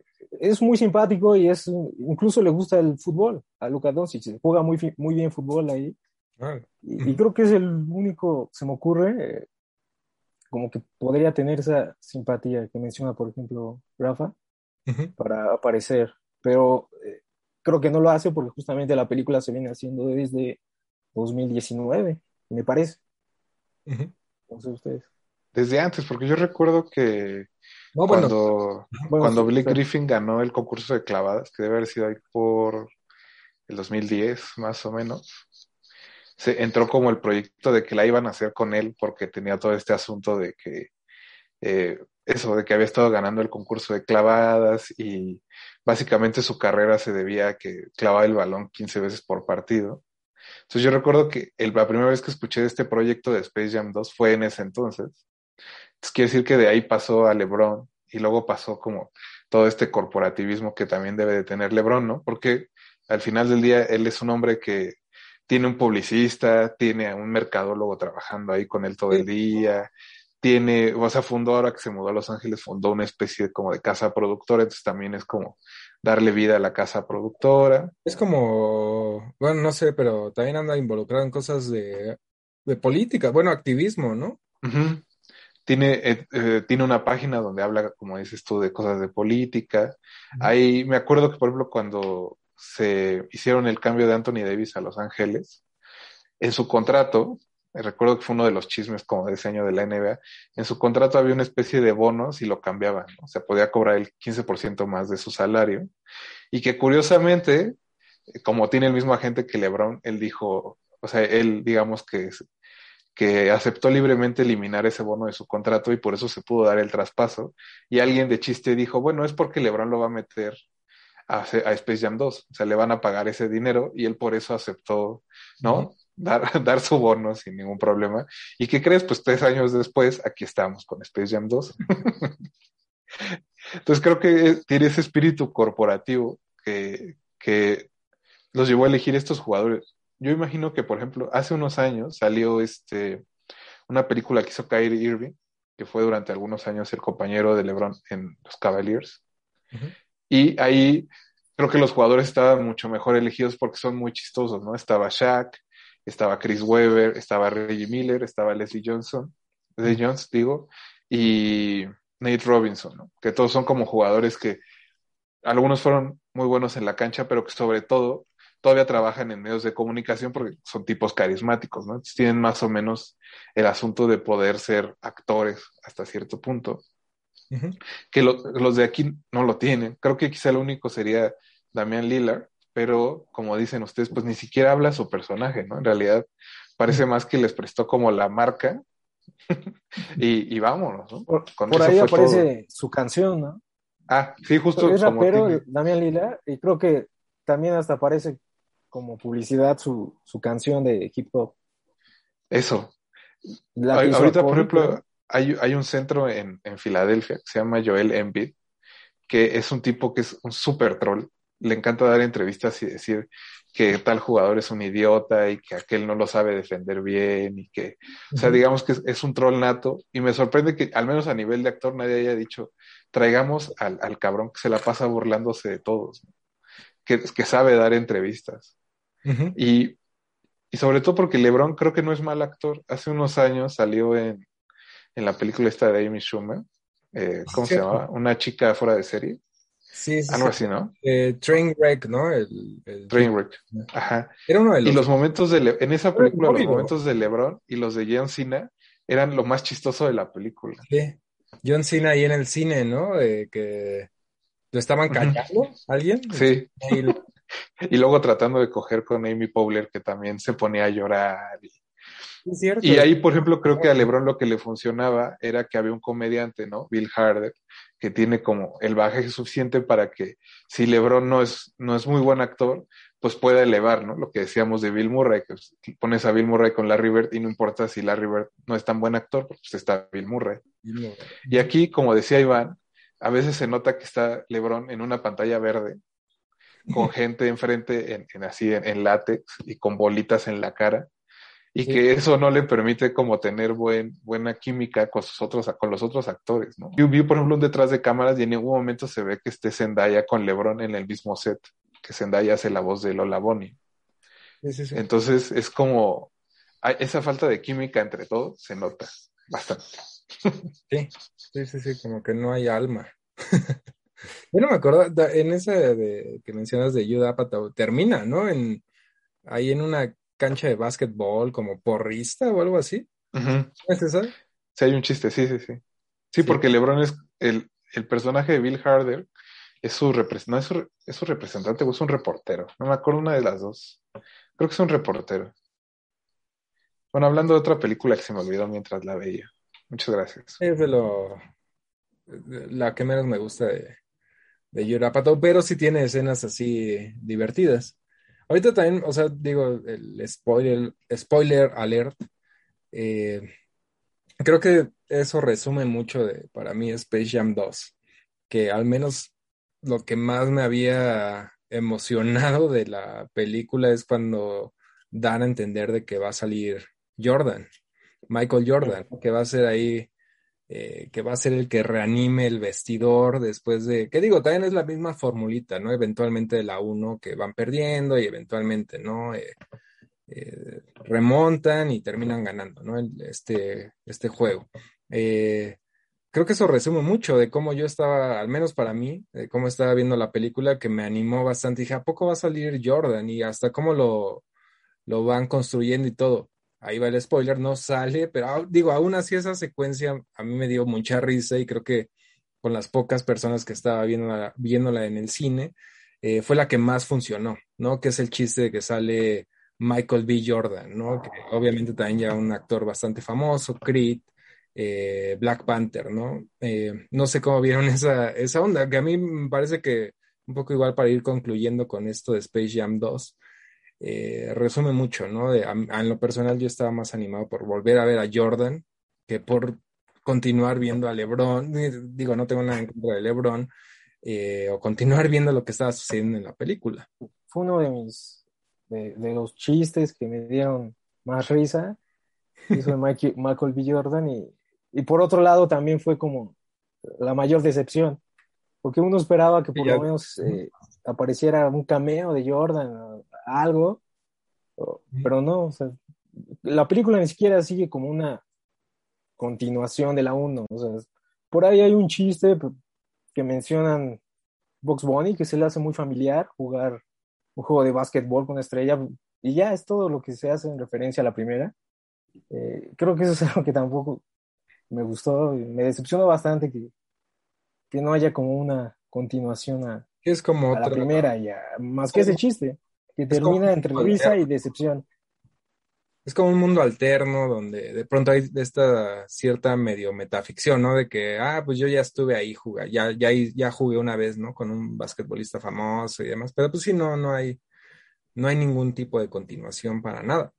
es muy simpático y es incluso le gusta el fútbol a Luka Doncic, juega muy, muy bien fútbol ahí. Ah. Y, y, creo que es el único, se me ocurre, eh, como que podría tener esa simpatía que menciona, por ejemplo, Rafa, uh -huh. para aparecer. Pero eh, creo que no lo hace porque justamente la película se viene haciendo desde 2019, me parece. Uh -huh. No sé ustedes. Desde antes, porque yo recuerdo que no, bueno, cuando, bueno, cuando Blake sí, Griffin ganó el concurso de clavadas, que debe haber sido ahí por el 2010, más o menos, se entró como el proyecto de que la iban a hacer con él porque tenía todo este asunto de que eh, eso, de que había estado ganando el concurso de clavadas y básicamente su carrera se debía a que clavaba el balón 15 veces por partido. Entonces yo recuerdo que el, la primera vez que escuché de este proyecto de Space Jam 2 fue en ese entonces. Entonces quiere decir que de ahí pasó a LeBron y luego pasó como todo este corporativismo que también debe de tener LeBron, ¿no? Porque al final del día él es un hombre que tiene un publicista, tiene a un mercadólogo trabajando ahí con él todo el día, tiene, o sea, fundó ahora que se mudó a Los Ángeles, fundó una especie de, como de casa productora, entonces también es como darle vida a la casa productora. Es como, bueno, no sé, pero también anda involucrado en cosas de, de política, bueno, activismo, ¿no? Uh -huh. Tiene, eh, eh, tiene una página donde habla, como dices tú, de cosas de política. Uh -huh. Ahí me acuerdo que, por ejemplo, cuando se hicieron el cambio de Anthony Davis a Los Ángeles, en su contrato, recuerdo que fue uno de los chismes como de ese año de la NBA, en su contrato había una especie de bonos y lo cambiaban, ¿no? o sea, podía cobrar el 15% más de su salario, y que curiosamente, como tiene el mismo agente que LeBron, él dijo, o sea, él digamos que, que aceptó libremente eliminar ese bono de su contrato y por eso se pudo dar el traspaso, y alguien de chiste dijo, bueno, es porque LeBron lo va a meter a, a, Space Jam 2. O sea, le van a pagar ese dinero y él por eso aceptó, ¿no? Dar, dar su bono sin ningún problema. ¿Y qué crees? Pues tres años después, aquí estamos con Space Jam 2. Entonces creo que tiene ese espíritu corporativo que, que los llevó a elegir estos jugadores. Yo imagino que, por ejemplo, hace unos años salió este, una película que hizo Kyrie Irving, que fue durante algunos años el compañero de LeBron en los Cavaliers. Uh -huh. Y ahí creo que los jugadores estaban mucho mejor elegidos porque son muy chistosos, ¿no? Estaba Shaq, estaba Chris Webber, estaba Reggie Miller, estaba Leslie Johnson, Leslie Jones, digo, y Nate Robinson, ¿no? Que todos son como jugadores que algunos fueron muy buenos en la cancha, pero que sobre todo todavía trabajan en medios de comunicación porque son tipos carismáticos, ¿no? Tienen más o menos el asunto de poder ser actores hasta cierto punto. Uh -huh. Que lo, los de aquí no lo tienen. Creo que quizá el único sería Damián Lillard, pero como dicen ustedes, pues ni siquiera habla su personaje, ¿no? En realidad parece más que les prestó como la marca y, y, vámonos, ¿no? Por, por ahí aparece todo. su canción, ¿no? Ah, sí, justo. Es rapero. Damián Lillard, y creo que también hasta aparece como publicidad su, su canción de hip hop. Eso. Ahorita, por ejemplo, hay, hay, un centro en, en, Filadelfia que se llama Joel Embiid, que es un tipo que es un super troll. Le encanta dar entrevistas y decir que tal jugador es un idiota y que aquel no lo sabe defender bien y que, o sea, digamos que es, es un troll nato. Y me sorprende que, al menos a nivel de actor, nadie haya dicho, traigamos al, al cabrón que se la pasa burlándose de todos, que, que sabe dar entrevistas. Uh -huh. y, y sobre todo porque LeBron creo que no es mal actor. Hace unos años salió en, en la película esta de Amy Schumer. Eh, ¿Cómo sí, se llama? Una chica fuera de serie. Sí, sí Algo sí. así, ¿no? Eh, Trainwreck, ¿no? El, el... Trainwreck. Ajá. Era uno de los... Y los momentos de Le... en esa película, los momentos de LeBron y los de John Cena eran lo más chistoso de la película. Sí. John Cena ahí en el cine, ¿no? Eh, que ¿Lo estaban callando alguien? Sí. y luego tratando de coger con Amy Powler, que también se ponía a llorar. Y, y ahí, por ejemplo, creo que a LeBron lo que le funcionaba era que había un comediante, ¿no? Bill Harder, que tiene como el bagaje suficiente para que si LeBron no es, no es muy buen actor, pues pueda elevar, ¿no? Lo que decíamos de Bill Murray, que pones a Bill Murray con Larry Bird y no importa si Larry Bird no es tan buen actor, pues está Bill Murray. Y aquí, como decía Iván, a veces se nota que está LeBron en una pantalla verde, con gente enfrente en, así en, látex y con bolitas en la cara y que eso no le permite como tener buen, buena química con, sus otros, con los otros actores, ¿no? Yo vi, por ejemplo, un detrás de cámaras y en ningún momento se ve que esté Zendaya con LeBron en el mismo set, que Zendaya hace la voz de Lola Bonnie. Entonces es como, esa falta de química entre todos se nota bastante. Sí, sí, sí, sí, como que no hay alma. Yo no me acuerdo, en esa de, que mencionas de Yuda Apatow, termina, ¿no? En, ahí en una cancha de básquetbol como porrista o algo así. ¿Es eso? Sí, hay un chiste, sí, sí, sí. Sí, porque LeBron es el, personaje de Bill Harder, es su, representante, es su, representante o es un reportero. No me acuerdo una de las dos. Creo que es un reportero. Bueno, hablando de otra película que se me olvidó mientras la veía. Muchas gracias. Es de lo. La que menos me gusta de, de Yurapato, pero sí tiene escenas así divertidas. Ahorita también, o sea, digo, el spoiler, spoiler alert. Eh, creo que eso resume mucho de, para mí, Space Jam 2, que al menos lo que más me había emocionado de la película es cuando dan a entender de que va a salir Jordan, Michael Jordan, que va a ser ahí eh, que va a ser el que reanime el vestidor después de, que digo, también es la misma formulita, ¿no? Eventualmente de la 1 que van perdiendo y eventualmente, ¿no? Eh, eh, remontan y terminan ganando, ¿no? este, este juego. creo que eso resume mucho de cómo yo estaba, al menos para mí, de cómo estaba viendo la película, que me animó bastante. Dije, ¿a poco va a salir Jordan? Y hasta cómo lo, lo van construyendo y todo ahí va el spoiler, no sale, pero digo, aún así esa secuencia a mí me dio mucha risa y creo que con las pocas personas que estaba viéndola, viéndola en el cine, eh, fue la que más funcionó, ¿no? Que es el chiste de que sale Michael B. Jordan, ¿no? Que obviamente también ya un actor bastante famoso, Creed, eh, Black Panther, ¿no? Eh, no sé cómo vieron esa, esa onda, que a mí me parece que un poco igual para ir concluyendo con esto de Space Jam 2, eh, resume mucho, ¿no? en lo personal yo estaba más animado por volver a ver a Jordan que por continuar viendo a LeBron. Digo, no tengo nada en contra de LeBron. Eh, o continuar viendo lo que estaba sucediendo en la película. Fue uno de mis, de, los chistes que me dieron más risa, hizo de Michael, B. Jordan, y, y, por otro lado también fue como la mayor decepción, porque uno esperaba que por lo menos eh, apareciera un cameo de Jordan, algo, pero no, o sea, la película ni siquiera sigue como una continuación de la 1, o sea, por ahí hay un chiste que mencionan Box Bunny, que se le hace muy familiar jugar un juego de básquetbol con estrella, y ya es todo lo que se hace en referencia a la primera. Eh, creo que eso es algo que tampoco me gustó, me decepcionó bastante que, que no haya como una continuación a, es como la primera, ya, más que ese chiste que termina entre risa y decepción. Es como un mundo alterno donde de pronto hay esta cierta medio metaficción, ¿no? De que, ah, pues yo ya estuve ahí, jugué, ya, ya, ya jugué una vez, ¿no? Con un basquetbolista famoso y demás, pero pues sí, no, no hay, no hay ningún tipo de continuación para nada.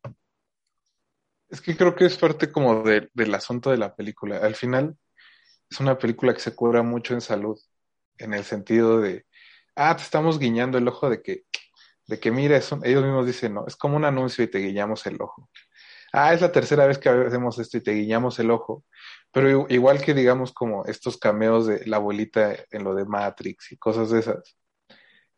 Es que creo que es parte como del asunto de la película. Al final, es una película que se cubra mucho en salud, en el sentido de, ah, te estamos guiñando el ojo de que de que mira, ellos mismos dicen, no, es como un anuncio y te guiñamos el ojo. Ah, es la tercera vez que hacemos esto y te guiñamos el ojo. Pero igual que digamos como estos cameos de la abuelita en lo de Matrix y cosas de esas,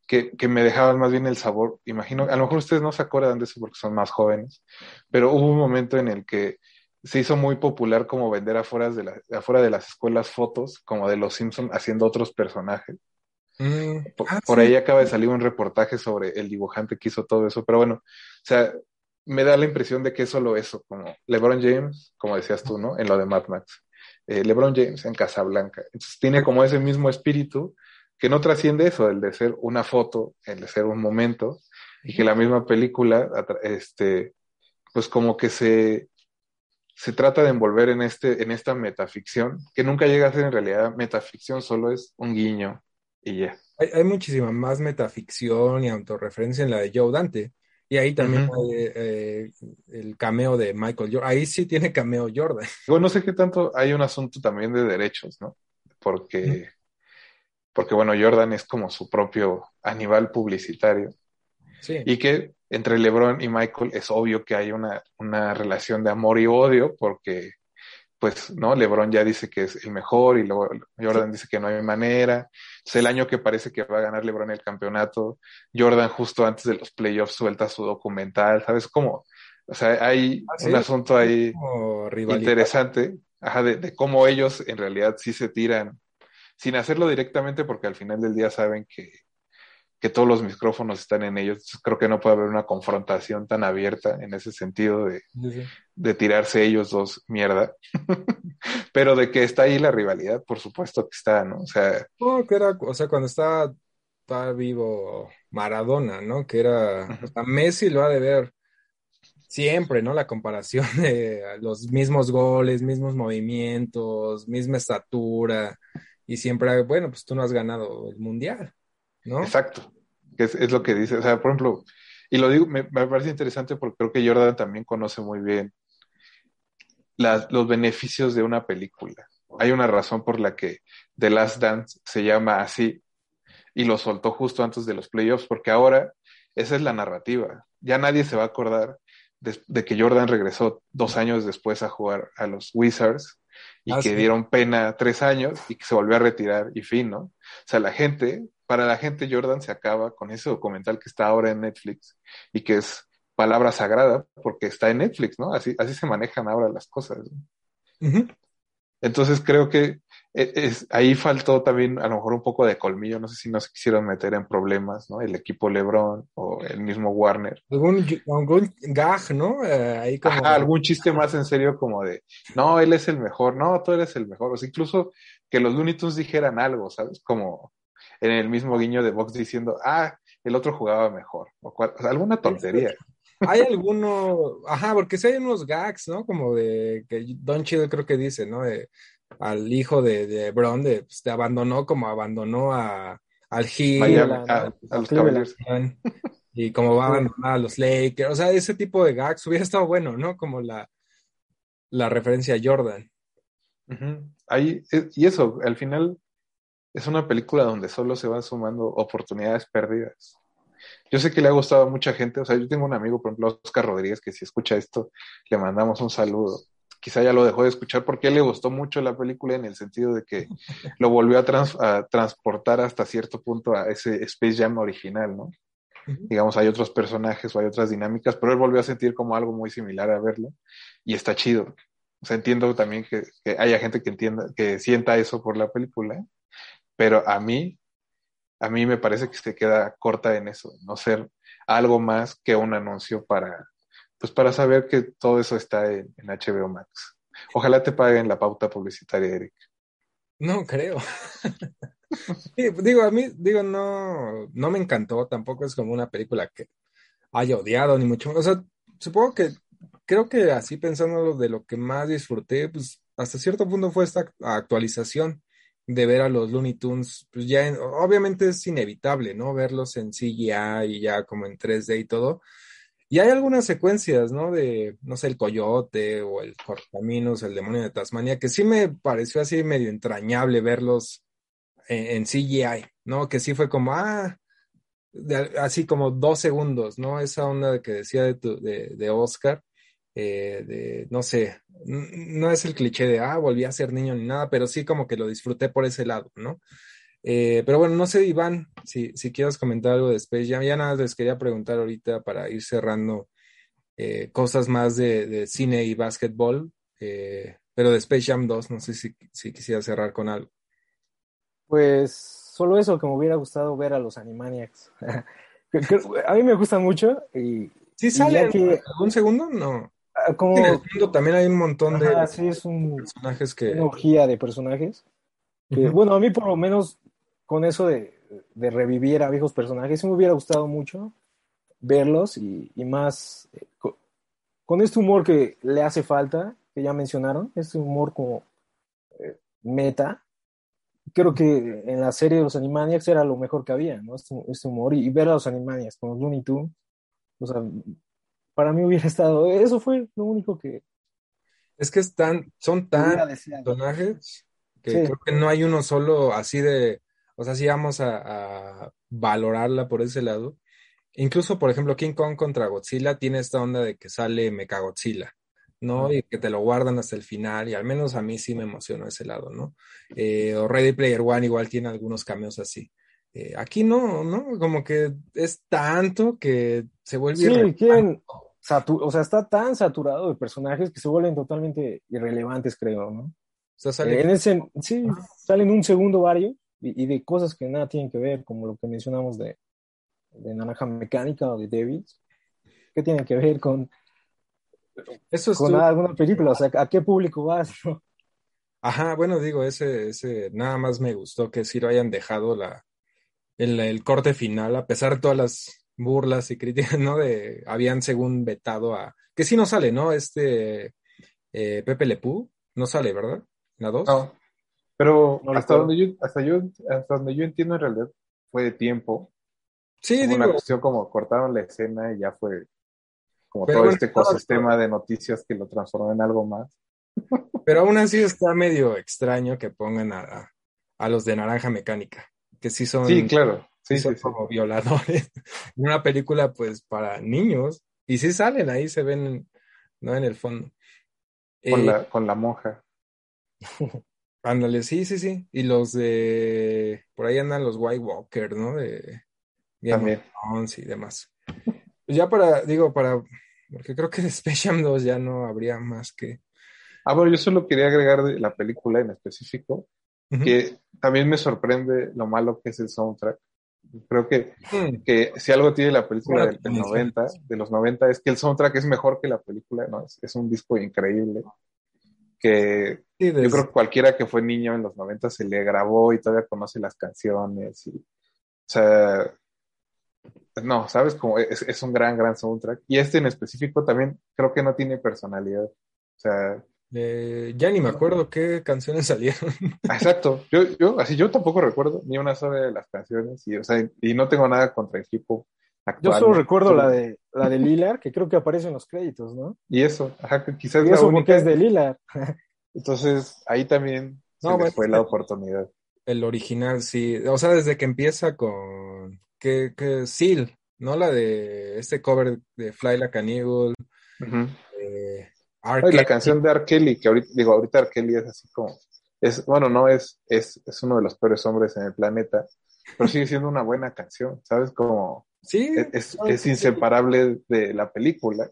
que, que me dejaban más bien el sabor. Imagino, a lo mejor ustedes no se acuerdan de eso porque son más jóvenes, pero hubo un momento en el que se hizo muy popular como vender afuera de, la, afuera de las escuelas fotos, como de los Simpsons haciendo otros personajes. Mm, ah, por, ahí acaba de salir un reportaje sobre el dibujante que hizo todo eso, pero bueno, o sea, me da la impresión de que es solo eso, como LeBron James, como decías tú, ¿no? En lo de Mad Max. Eh, LeBron James en Casablanca. Entonces tiene como ese mismo espíritu que no trasciende eso, el de ser una foto, el de ser un momento, y que la misma película, este, pues como que se, se trata de envolver en, este, en esta metaficción, que nunca llega a ser en realidad metaficción, solo es un guiño y ya. Hay, hay muchísima más metaficción y autorreferencia en la de Joe Dante. Y ahí también hay eh, el cameo de Michael Jordan. Ahí sí tiene cameo Jordan. Bueno, no sé qué tanto hay un asunto también de derechos, ¿no? Porque, porque bueno, Jordan es como su propio animal publicitario. Sí. Y que entre LeBron y Michael es obvio que hay una, una relación de amor y odio, porque, pues, ¿no? LeBron ya dice que es el mejor y luego Jordan dice que no hay manera. Entonces, el año que parece que va a ganar LeBron el campeonato, Jordan justo antes de los playoffs suelta su documental, ¿sabes? Como, o sea, hay Ah, sí. un asunto ahí interesante, ajá, de, de cómo ellos en realidad sí se tiran, sin hacerlo directamente, porque al final del día saben que, que todos los micrófonos están en ellos. Creo que no puede haber una confrontación tan abierta en ese sentido de, Sí, de tirarse ellos dos mierda. Pero de que está ahí la rivalidad, por supuesto que está, ¿no? O sea, No, que era, o sea, cuando estaba, estaba vivo Maradona, ¿no? Que era, o sea, Messi lo ha de ver siempre, ¿no? La comparación de los mismos goles, mismos movimientos, misma estatura, y siempre, bueno, pues tú no has ganado el mundial, ¿no? Exacto, que es, es lo que dice. O sea, por ejemplo, y lo digo, me, me parece interesante porque creo que Jordan también conoce muy bien las- los beneficios de una película. Hay una razón por la que The Last Dance se llama así y lo soltó justo antes de los playoffs, porque ahora esa es la narrativa. Ya nadie se va a acordar de, de que Jordan regresó dos años después a jugar a los Wizards y Ah, que sí. dieron pena tres años y que se volvió a retirar y fin, ¿no? O sea, la gente, para la gente Jordan se acaba con ese documental que está ahora en Netflix y que es palabra sagrada porque está en Netflix, ¿no? Así, así se manejan ahora las cosas. Entonces creo que e- es, ahí faltó también a lo mejor un poco de colmillo, no sé si no se quisieron meter en problemas, ¿no? El equipo LeBron o el mismo Warner. Algún, algún gag, ¿no? Eh, ahí como, Ajá, algún chiste más en serio como de, no, él es el mejor, no, tú eres el mejor. O sea, incluso que los Looney Tunes dijeran algo, ¿sabes? Como en el mismo guiño de Box diciendo, ah, el otro jugaba mejor. O, cual- o sea, alguna tontería. Hay alguno, ajá, porque sí hay unos gags, ¿no? Como de que Don Chido creo que dice, ¿no? De, al hijo de, de Bron, de, pues, te abandonó como abandonó a, al Heat, Miami, a, los. Cavaliers. y como va a abandonar a los Lakers, o sea, ese tipo de gags hubiera estado bueno, ¿no? Como la, la referencia a Jordan. Ahí, eh, y eso, al final es una película donde solo se van sumando oportunidades perdidas. Yo sé que le ha gustado a mucha gente, o sea, yo tengo un amigo, por ejemplo, Oscar Rodríguez, que si escucha esto, le mandamos un saludo. Quizá ya lo dejó de escuchar porque le gustó mucho la película en el sentido de que lo volvió a, trans- a transportar hasta cierto punto a ese Space Jam original, ¿no? Digamos, hay otros personajes o hay otras dinámicas, pero él volvió a sentir como algo muy similar a verlo y está chido. O sea, entiendo también que, que haya gente que entienda, que sienta eso por la película, pero a mí, a mí me parece que se queda corta en eso, no ser algo más que un anuncio para, pues para saber que todo eso está en, HBO Max. Ojalá te paguen la pauta publicitaria, Eric. No creo. Digo, a mí, digo, no, no me encantó, tampoco es como una película que haya odiado, ni mucho. O sea, supongo que, creo que así pensándolo de lo que más disfruté, pues hasta cierto punto fue esta actualización de ver a los Looney Tunes, pues ya, en- obviamente es inevitable, ¿no? Verlos en CGI y ya como en 3D y todo. Y hay algunas secuencias, ¿no? De, no sé, el coyote o el correcaminos, el demonio de Tasmania, que sí me pareció así medio entrañable verlos en, en CGI, ¿no? Que sí fue como, ah, de- así como dos segundos, ¿no? Esa onda que decía de, tu- de, de Oscar, eh, de, no sé, no es el cliché de, ah, volví a ser niño ni nada, pero sí como que lo disfruté por ese lado, ¿no? Eh, pero bueno, no sé, Iván, si, si quieres comentar algo de Space Jam, ya nada les quería preguntar ahorita para ir cerrando eh, cosas más de, de cine y básquetbol, pero de Space Jam 2, no sé si, si quisiera cerrar con algo. Pues solo eso, que me hubiera gustado ver a los Animaniacs. A mí me gusta mucho y ¿Sí sale que- algún segundo? No. Ah, como En el mundo también hay un montón de ajá, sí es un- personajes que... una orgía de personajes. que, Ujú. Bueno, a mí por lo menos con eso de, de revivir a viejos personajes, sí me hubiera gustado mucho verlos y, y más eh, co- con, este humor que le hace falta, que ya mencionaron, este humor como eh, meta. Creo que en la serie de los Animaniacs era lo mejor que había, ¿no? Este, este humor y, y ver a los Animaniacs con los Looney Tunes, o sea, para mí hubiera estado, eso fue lo único que Es que están, son tan personajes que Sí. creo que no hay uno solo así de, o sea, sí vamos a, a valorarla por ese lado. Incluso, por ejemplo, King Kong contra Godzilla tiene esta onda de que sale Mechagodzilla, ¿no? Y que te lo guardan hasta el final, y al menos a mí sí me emocionó ese lado, ¿no? Eh, o Ready Player One igual tiene algunos cameos así. Eh, aquí no, ¿no? Como que es tanto que se vuelve Sí, irrelevante. O sea, está tan saturado de personajes que se vuelven totalmente irrelevantes, creo, ¿no? O sea, sale Eh, en ese, sí, salen un segundo varios y, y de cosas que nada tienen que ver, como lo que mencionamos de, de Naranja Mecánica o de Davis. ¿Qué tienen que ver con, eso con estuvo- alguna película? O sea, ¿a qué público vas? no? Ajá, bueno, digo, ese, ese, nada más me gustó que sí lo hayan dejado la, el, el corte final, a pesar de todas las burlas y críticas, ¿no? De, habían según vetado a, que sí no sale, ¿no? Este, eh, Pepe Lepú, no sale, ¿verdad? ¿La 2? No. Pero No hasta donde yo, hasta yo, hasta donde yo entiendo en realidad fue de tiempo. Sí, Fue una digo, cuestión como cortaron la escena y ya fue como Pero todo bueno, este ecosistema de noticias que lo transformó en algo más. pero aún así está medio extraño que pongan a, a los de Naranja Mecánica, que sí son, Sí, claro. Sí, son sí, sí. como violadores. En una película, pues, para niños, y sí salen ahí, se ven, ¿no? En el fondo. Con Eh, la, con la monja. Ándale, sí, sí, sí. Y los de. Por ahí andan los White Walker, ¿no? De Game También. y demás. Ya para, digo, para. Porque creo que de Space Jam 2 ya no habría más que. Ah, bueno, yo solo quería agregar de la película en específico, que también me sorprende lo malo que es el soundtrack. Creo que, que si algo tiene la película del, que del mencionas. 90, de los 90, es que el soundtrack es mejor que la película, ¿no? Es, es un disco increíble. Que yo creo que cualquiera que fue niño en los 90 se le grabó y todavía conoce las canciones. Y, o sea, no, ¿sabes? Como es, es un gran, gran soundtrack. Y este en específico también creo que no tiene personalidad. O sea, eh, ya ni me acuerdo qué canciones salieron. exacto. Yo, yo, así yo tampoco recuerdo ni una sola de las canciones. Y, o sea, y no tengo nada contra el hip hop Yo actual. solo recuerdo la de, la de Lilar, que creo que aparece en los créditos, ¿no? Y eso, ajá, que quizás Y la eso única. porque es de Lilar. Entonces, ahí también se No, les fue la oportunidad. El original, sí. O sea, desde que empieza con. Que, que Seal, ¿no? La de este cover de Fly Like an Eagle. Eh, Ay, la canción de R. Kelly, que ahorita, digo, ahorita R. Kelly es así como, es, bueno, no es, es, es uno de los peores hombres en el planeta, pero sigue siendo una buena canción, ¿sabes? Como, Sí, es, es, inseparable de la película,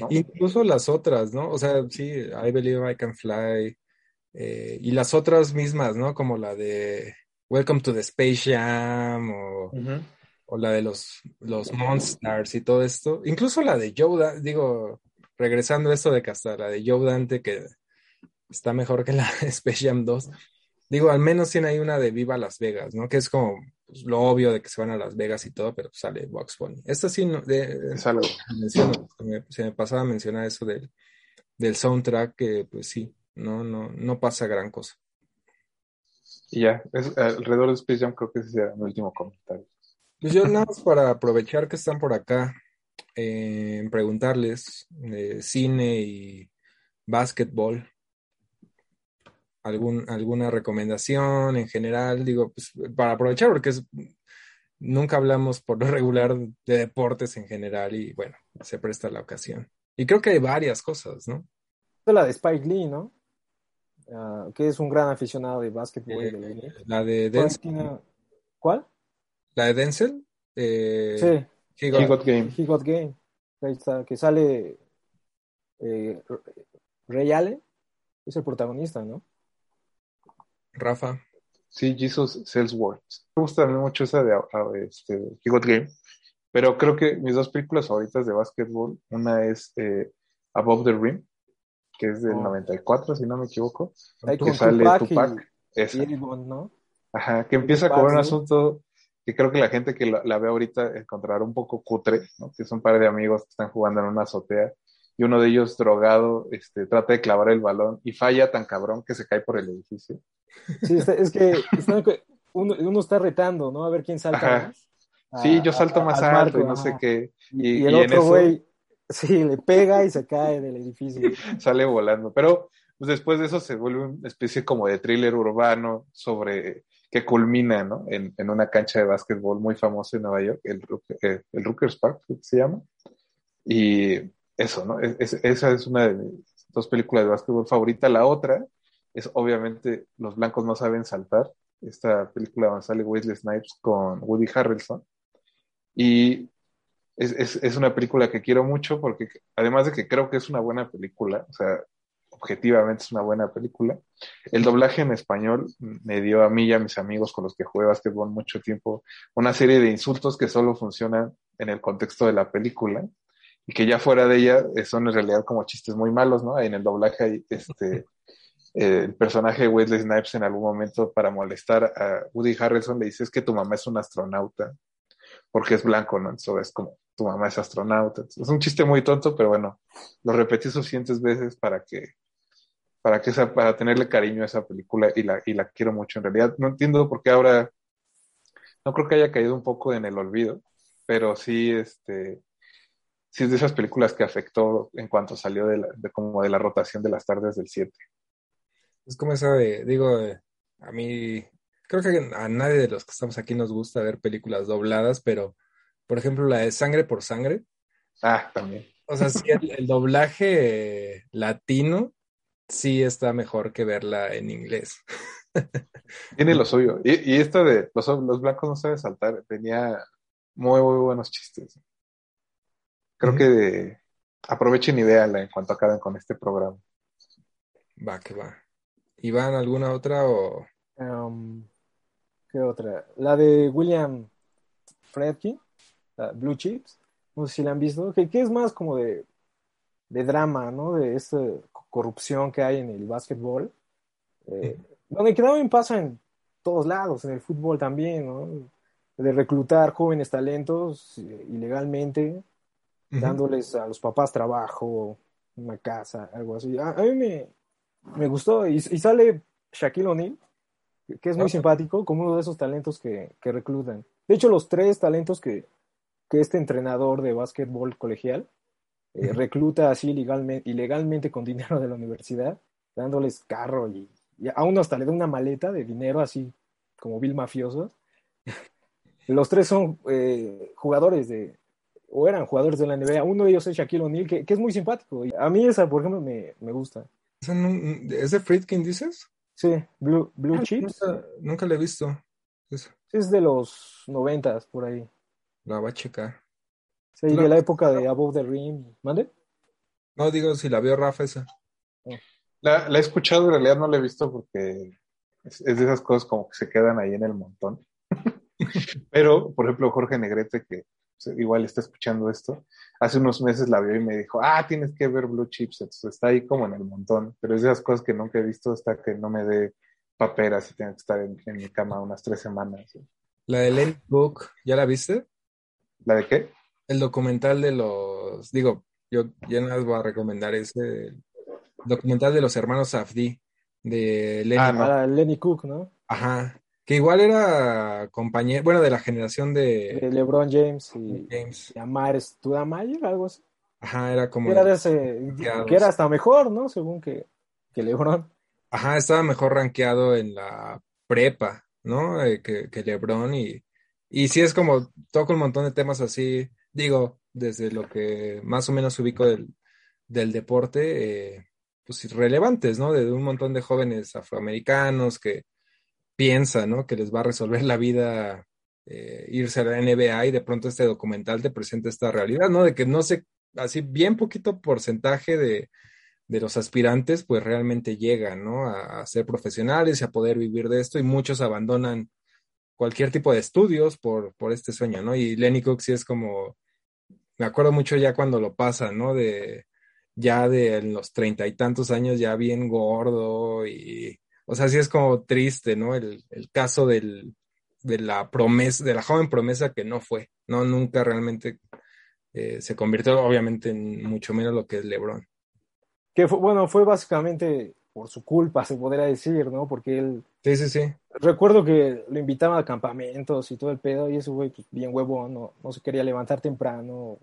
¿no? Incluso las otras, ¿no? O sea, sí, I Believe I Can Fly. eh, y las otras mismas, ¿no? Como la de Welcome to the Space Jam o, la de los, los Monsters y todo esto. Incluso la de Joe, Da- digo, regresando a esto de que hasta la de Joe Dante, que está mejor que la de Space Jam 2. Digo, al menos tiene ahí una de Viva Las Vegas, ¿no? Que es como pues, lo obvio de que se van a Las Vegas y todo, pero sale Box Bunny. Esta sí, no, de, Es algo. menciono, se me, se me pasaba a mencionar eso del, del soundtrack, que pues sí, no, no, no pasa gran cosa. Y ya, es, alrededor de Space Jam creo que ese será mi último comentario. Pues yo nada más para aprovechar que están por acá, eh, preguntarles de cine y básquetbol, algún, alguna recomendación en general, digo, pues para aprovechar, porque es, nunca hablamos por lo regular de deportes en general y bueno, se presta la ocasión. Y creo que hay varias cosas, ¿no? La de Spike Lee, ¿no? Ah, que es un gran aficionado de básquetbol de la. Eh, la de ¿Cuál Denzel, ¿Cuál? la de Denzel, eh, Sí, He He Got- Got Game. He Got Game. Ahí está, que sale eh, Ray Allen, es el protagonista, ¿no? Rafa. Sí, Jesus Sells Words. Me gusta también mucho esa de, ah, este, He Got Game, pero creo que mis dos películas favoritas de básquetbol, una es eh, Above the Rim, que es del Oh. 94, si no me equivoco, Ahí que con sale Tupac y- Tupac. Y Esa. Bond, ¿no? Ajá, que empieza con un asunto que creo que la gente que la, ve ahorita encontrará un poco cutre, ¿no? Que es un par de amigos que están jugando en una azotea y uno de ellos drogado este, trata de clavar el balón y falla tan cabrón que se cae por el edificio. Sí, es que uno, está retando, ¿no? A ver quién salta más. sí, yo salto más alto y no sé qué. Y, el otro güey, sí, le pega y se cae del edificio. Sale volando. Pero pues, después de eso se vuelve una especie como de thriller urbano sobre que culmina ¿no? en, una cancha de básquetbol muy famosa en Nueva York, el, eh, el, Rutgers Park, se llama. Y eso, ¿no? esa es una de mis dos películas de básquetbol favorita. La otra es obviamente Los blancos no saben saltar, esta película donde sale Wesley Snipes con Woody Harrelson. Y es, es, una película que quiero mucho porque además de que creo que es una buena película, o sea, objetivamente es una buena película. El doblaje en español me dio a mí y a mis amigos con los que jugué básquetbol mucho tiempo una serie de insultos que solo funcionan en el contexto de la película y que ya fuera de ella eh, son en realidad como chistes muy malos, ¿no? En el doblaje hay este eh, el personaje de Wesley Snipes en algún momento para molestar a Woody Harrelson le dice es que tu mamá es un astronauta porque es blanco, ¿no? Eso es como tu mamá es astronauta. Es un chiste muy tonto, pero bueno, lo repetí suficientes veces para que para que para tenerle cariño a esa película y la, y la quiero mucho. En realidad, no entiendo por qué ahora, no creo que haya caído un poco en el olvido, pero sí, este, sí es de esas películas que afectó en cuanto salió de, la, de como de la rotación de las tardes del 7. Es como esa de, digo, a mí, creo que a nadie de los que estamos aquí nos gusta ver películas dobladas, pero, por ejemplo, la de Sangre por Sangre. Ah, también. O sea, sí, el doblaje latino sí está mejor que verla en inglés. Tiene lo suyo. Y, y esta de los, los, blancos no saben saltar, tenía muy, muy buenos chistes. Creo que aprovechen y en cuanto acaben con este programa. Va, que va. ¿Iván, alguna otra o...? Um, ¿Qué otra? La de William Fredkin, Blue Chips. No sé si la han visto. Que, que es más como de, de drama, ¿no? De este corrupción que hay en el básquetbol, eh, donde también pasa en todos lados, en el fútbol también, ¿no? De reclutar jóvenes talentos eh, ilegalmente, dándoles a los papás trabajo, una casa, algo así. A, mí me, me, gustó y, sale Shaquille O'Neal, que es muy simpático, como uno de esos talentos que, que, reclutan. De hecho, los tres talentos que, que este entrenador de básquetbol colegial eh, recluta así ilegalmente, ilegalmente con dinero de la universidad, dándoles carro y, a uno hasta le da una maleta de dinero así como vil mafiosos. Los tres son eh, jugadores de, o eran jugadores de la NBA. Uno de ellos es Shaquille O'Neal, que, es muy simpático. a mí esa, por ejemplo, me, gusta. ¿Es de Friedkin, dices? Sí, Blue, Blue ah, Chips. Nunca, le he visto. Es de los noventas, por ahí. La va a checar. Sí, de la época de Above the Rim. ¿Mande? No, digo si la vio Rafa esa. Oh. La, he escuchado, en realidad no la he visto porque es, de esas cosas como que se quedan ahí en el montón. Pero, por ejemplo, Jorge Negrete, que igual está escuchando esto, hace unos meses la vio y me dijo, ah, tienes que ver Blue Chips, entonces está ahí como en el montón, pero es de esas cosas que nunca he visto hasta que no me dé paperas y tengo que estar en, mi cama unas tres semanas. La de Lenny Book, ¿ya la viste? ¿La de qué? El documental de los, digo, yo ya no les voy a recomendar ese documental de los hermanos Safdie, de Lenny, ah, Lenny Cook, ¿no? Ajá, que igual era compañero, bueno, de la generación de, de LeBron James y, James. y Amar Studamayer, algo así. Ajá, era como... Era de ese, que era hasta mejor, ¿no? Según que, que LeBron. Ajá, estaba mejor rankeado en la prepa, ¿no? Eh, que, que LeBron y, y sí es como, toca un montón de temas así, digo, desde lo que más o menos ubico del, del deporte, eh, pues relevantes, ¿no? De un montón de jóvenes afroamericanos que piensan, ¿no? Que les va a resolver la vida eh, irse a la NBA y de pronto este documental te presenta esta realidad, ¿no? De que no sé, así bien poquito porcentaje de, de los aspirantes pues realmente llegan, ¿no? A, a, ser profesionales y a poder vivir de esto y muchos abandonan cualquier tipo de estudios por, por este sueño, ¿no? Y Lenny Cook sí es como, me acuerdo mucho ya cuando lo pasa, ¿no? De ya de los treinta y tantos años ya bien gordo y, o sea, sí es como triste, ¿no? El, el caso del, de la promesa, de la joven promesa que no fue, ¿no? Nunca realmente eh, se convirtió, obviamente, en mucho menos lo que es LeBron. Que fue, bueno, fue básicamente por su culpa, se podría decir, ¿no? Porque él. Sí, sí, sí. Recuerdo que lo invitaban a campamentos y todo el pedo, y ese güey, pues, bien huevón, no, no se quería levantar temprano.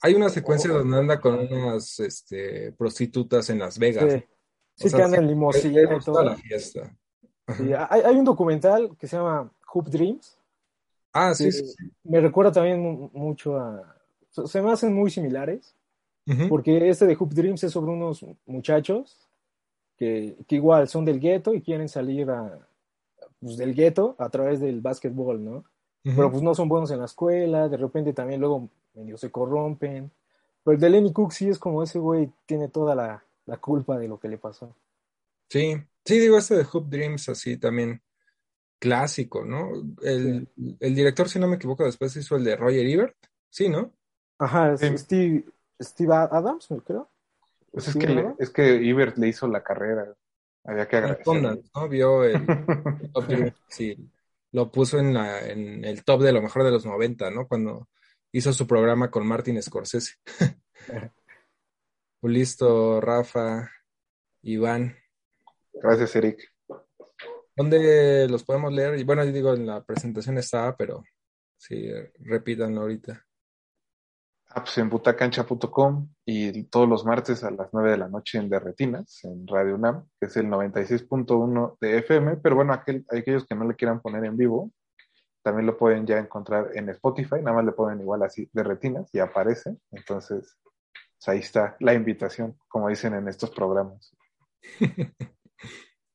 Hay una secuencia donde anda con unas este, prostitutas en Las Vegas. Sí, sí que anda en limosina y todo. la fiesta. Sí, hay, hay, un documental que se llama Hoop Dreams. Ah, sí, sí, sí. Me recuerda también mucho a. Se me hacen muy similares. Uh -huh. Porque este de Hoop Dreams es sobre unos muchachos que, que igual son del gueto y quieren salir a, pues, del gueto a través del básquetbol, ¿no? Uh -huh. Pero pues no son buenos en la escuela, de repente también luego medio se corrompen. Pero el de Lenny Cook sí es como ese güey tiene toda la, la culpa de lo que le pasó. Sí, sí, digo, este de Hoop Dreams así también clásico, ¿no? El, sí. el, director, si no me equivoco, después hizo el de Roger Ebert, sí, ¿no? Ajá, sí. Steve, Steve Adams, creo. Pues es, que le, es que Ebert le hizo la carrera, había que agradecer. ¿no? Vio el, sí, lo puso en, la, en el top de lo mejor de los 90, ¿no? Cuando hizo su programa con Martin Scorsese. Listo, Rafa, Iván. Gracias, Eric. ¿Dónde los podemos leer? Y bueno, yo digo, en la presentación estaba, pero sí, repítanlo ahorita. Ah, pues en butacancha.com y todos los martes a las 9 de la noche en Derretinas, en Radio UNAM, que es el 96.1 de FM, pero bueno, aquel, aquellos que no le quieran poner en vivo, también lo pueden ya encontrar en Spotify, nada más le ponen igual así Derretinas y aparece, entonces pues ahí está la invitación, como dicen en estos programas.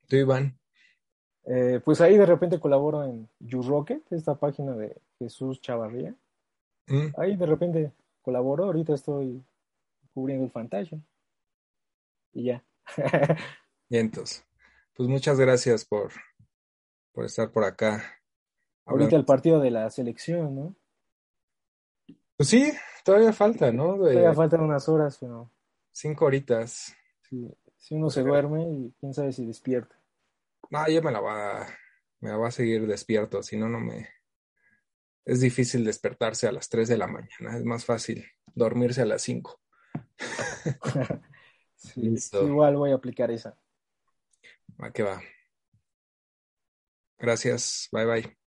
¿Tú, Iván? Eh, pues ahí de repente colaboro en You Rocket, esta página de Jesús Chavarría. Mm. Ahí de repente colaboro, ahorita estoy cubriendo el Fantasia. Y ya. y entonces, pues muchas gracias por, por estar por acá. Ahorita el partido de la selección, ¿no? Pues sí, todavía falta, ¿no? De... Todavía faltan unas horas, pero... Cinco horitas. Sí, si uno se duerme y quién sabe si despierta. No, yo me la va, me la va a seguir despierto, si no, no me... Es difícil despertarse a las 3 de la mañana, es más fácil dormirse a las 5. sí, igual voy a aplicar esa. Va que va. Gracias, bye bye.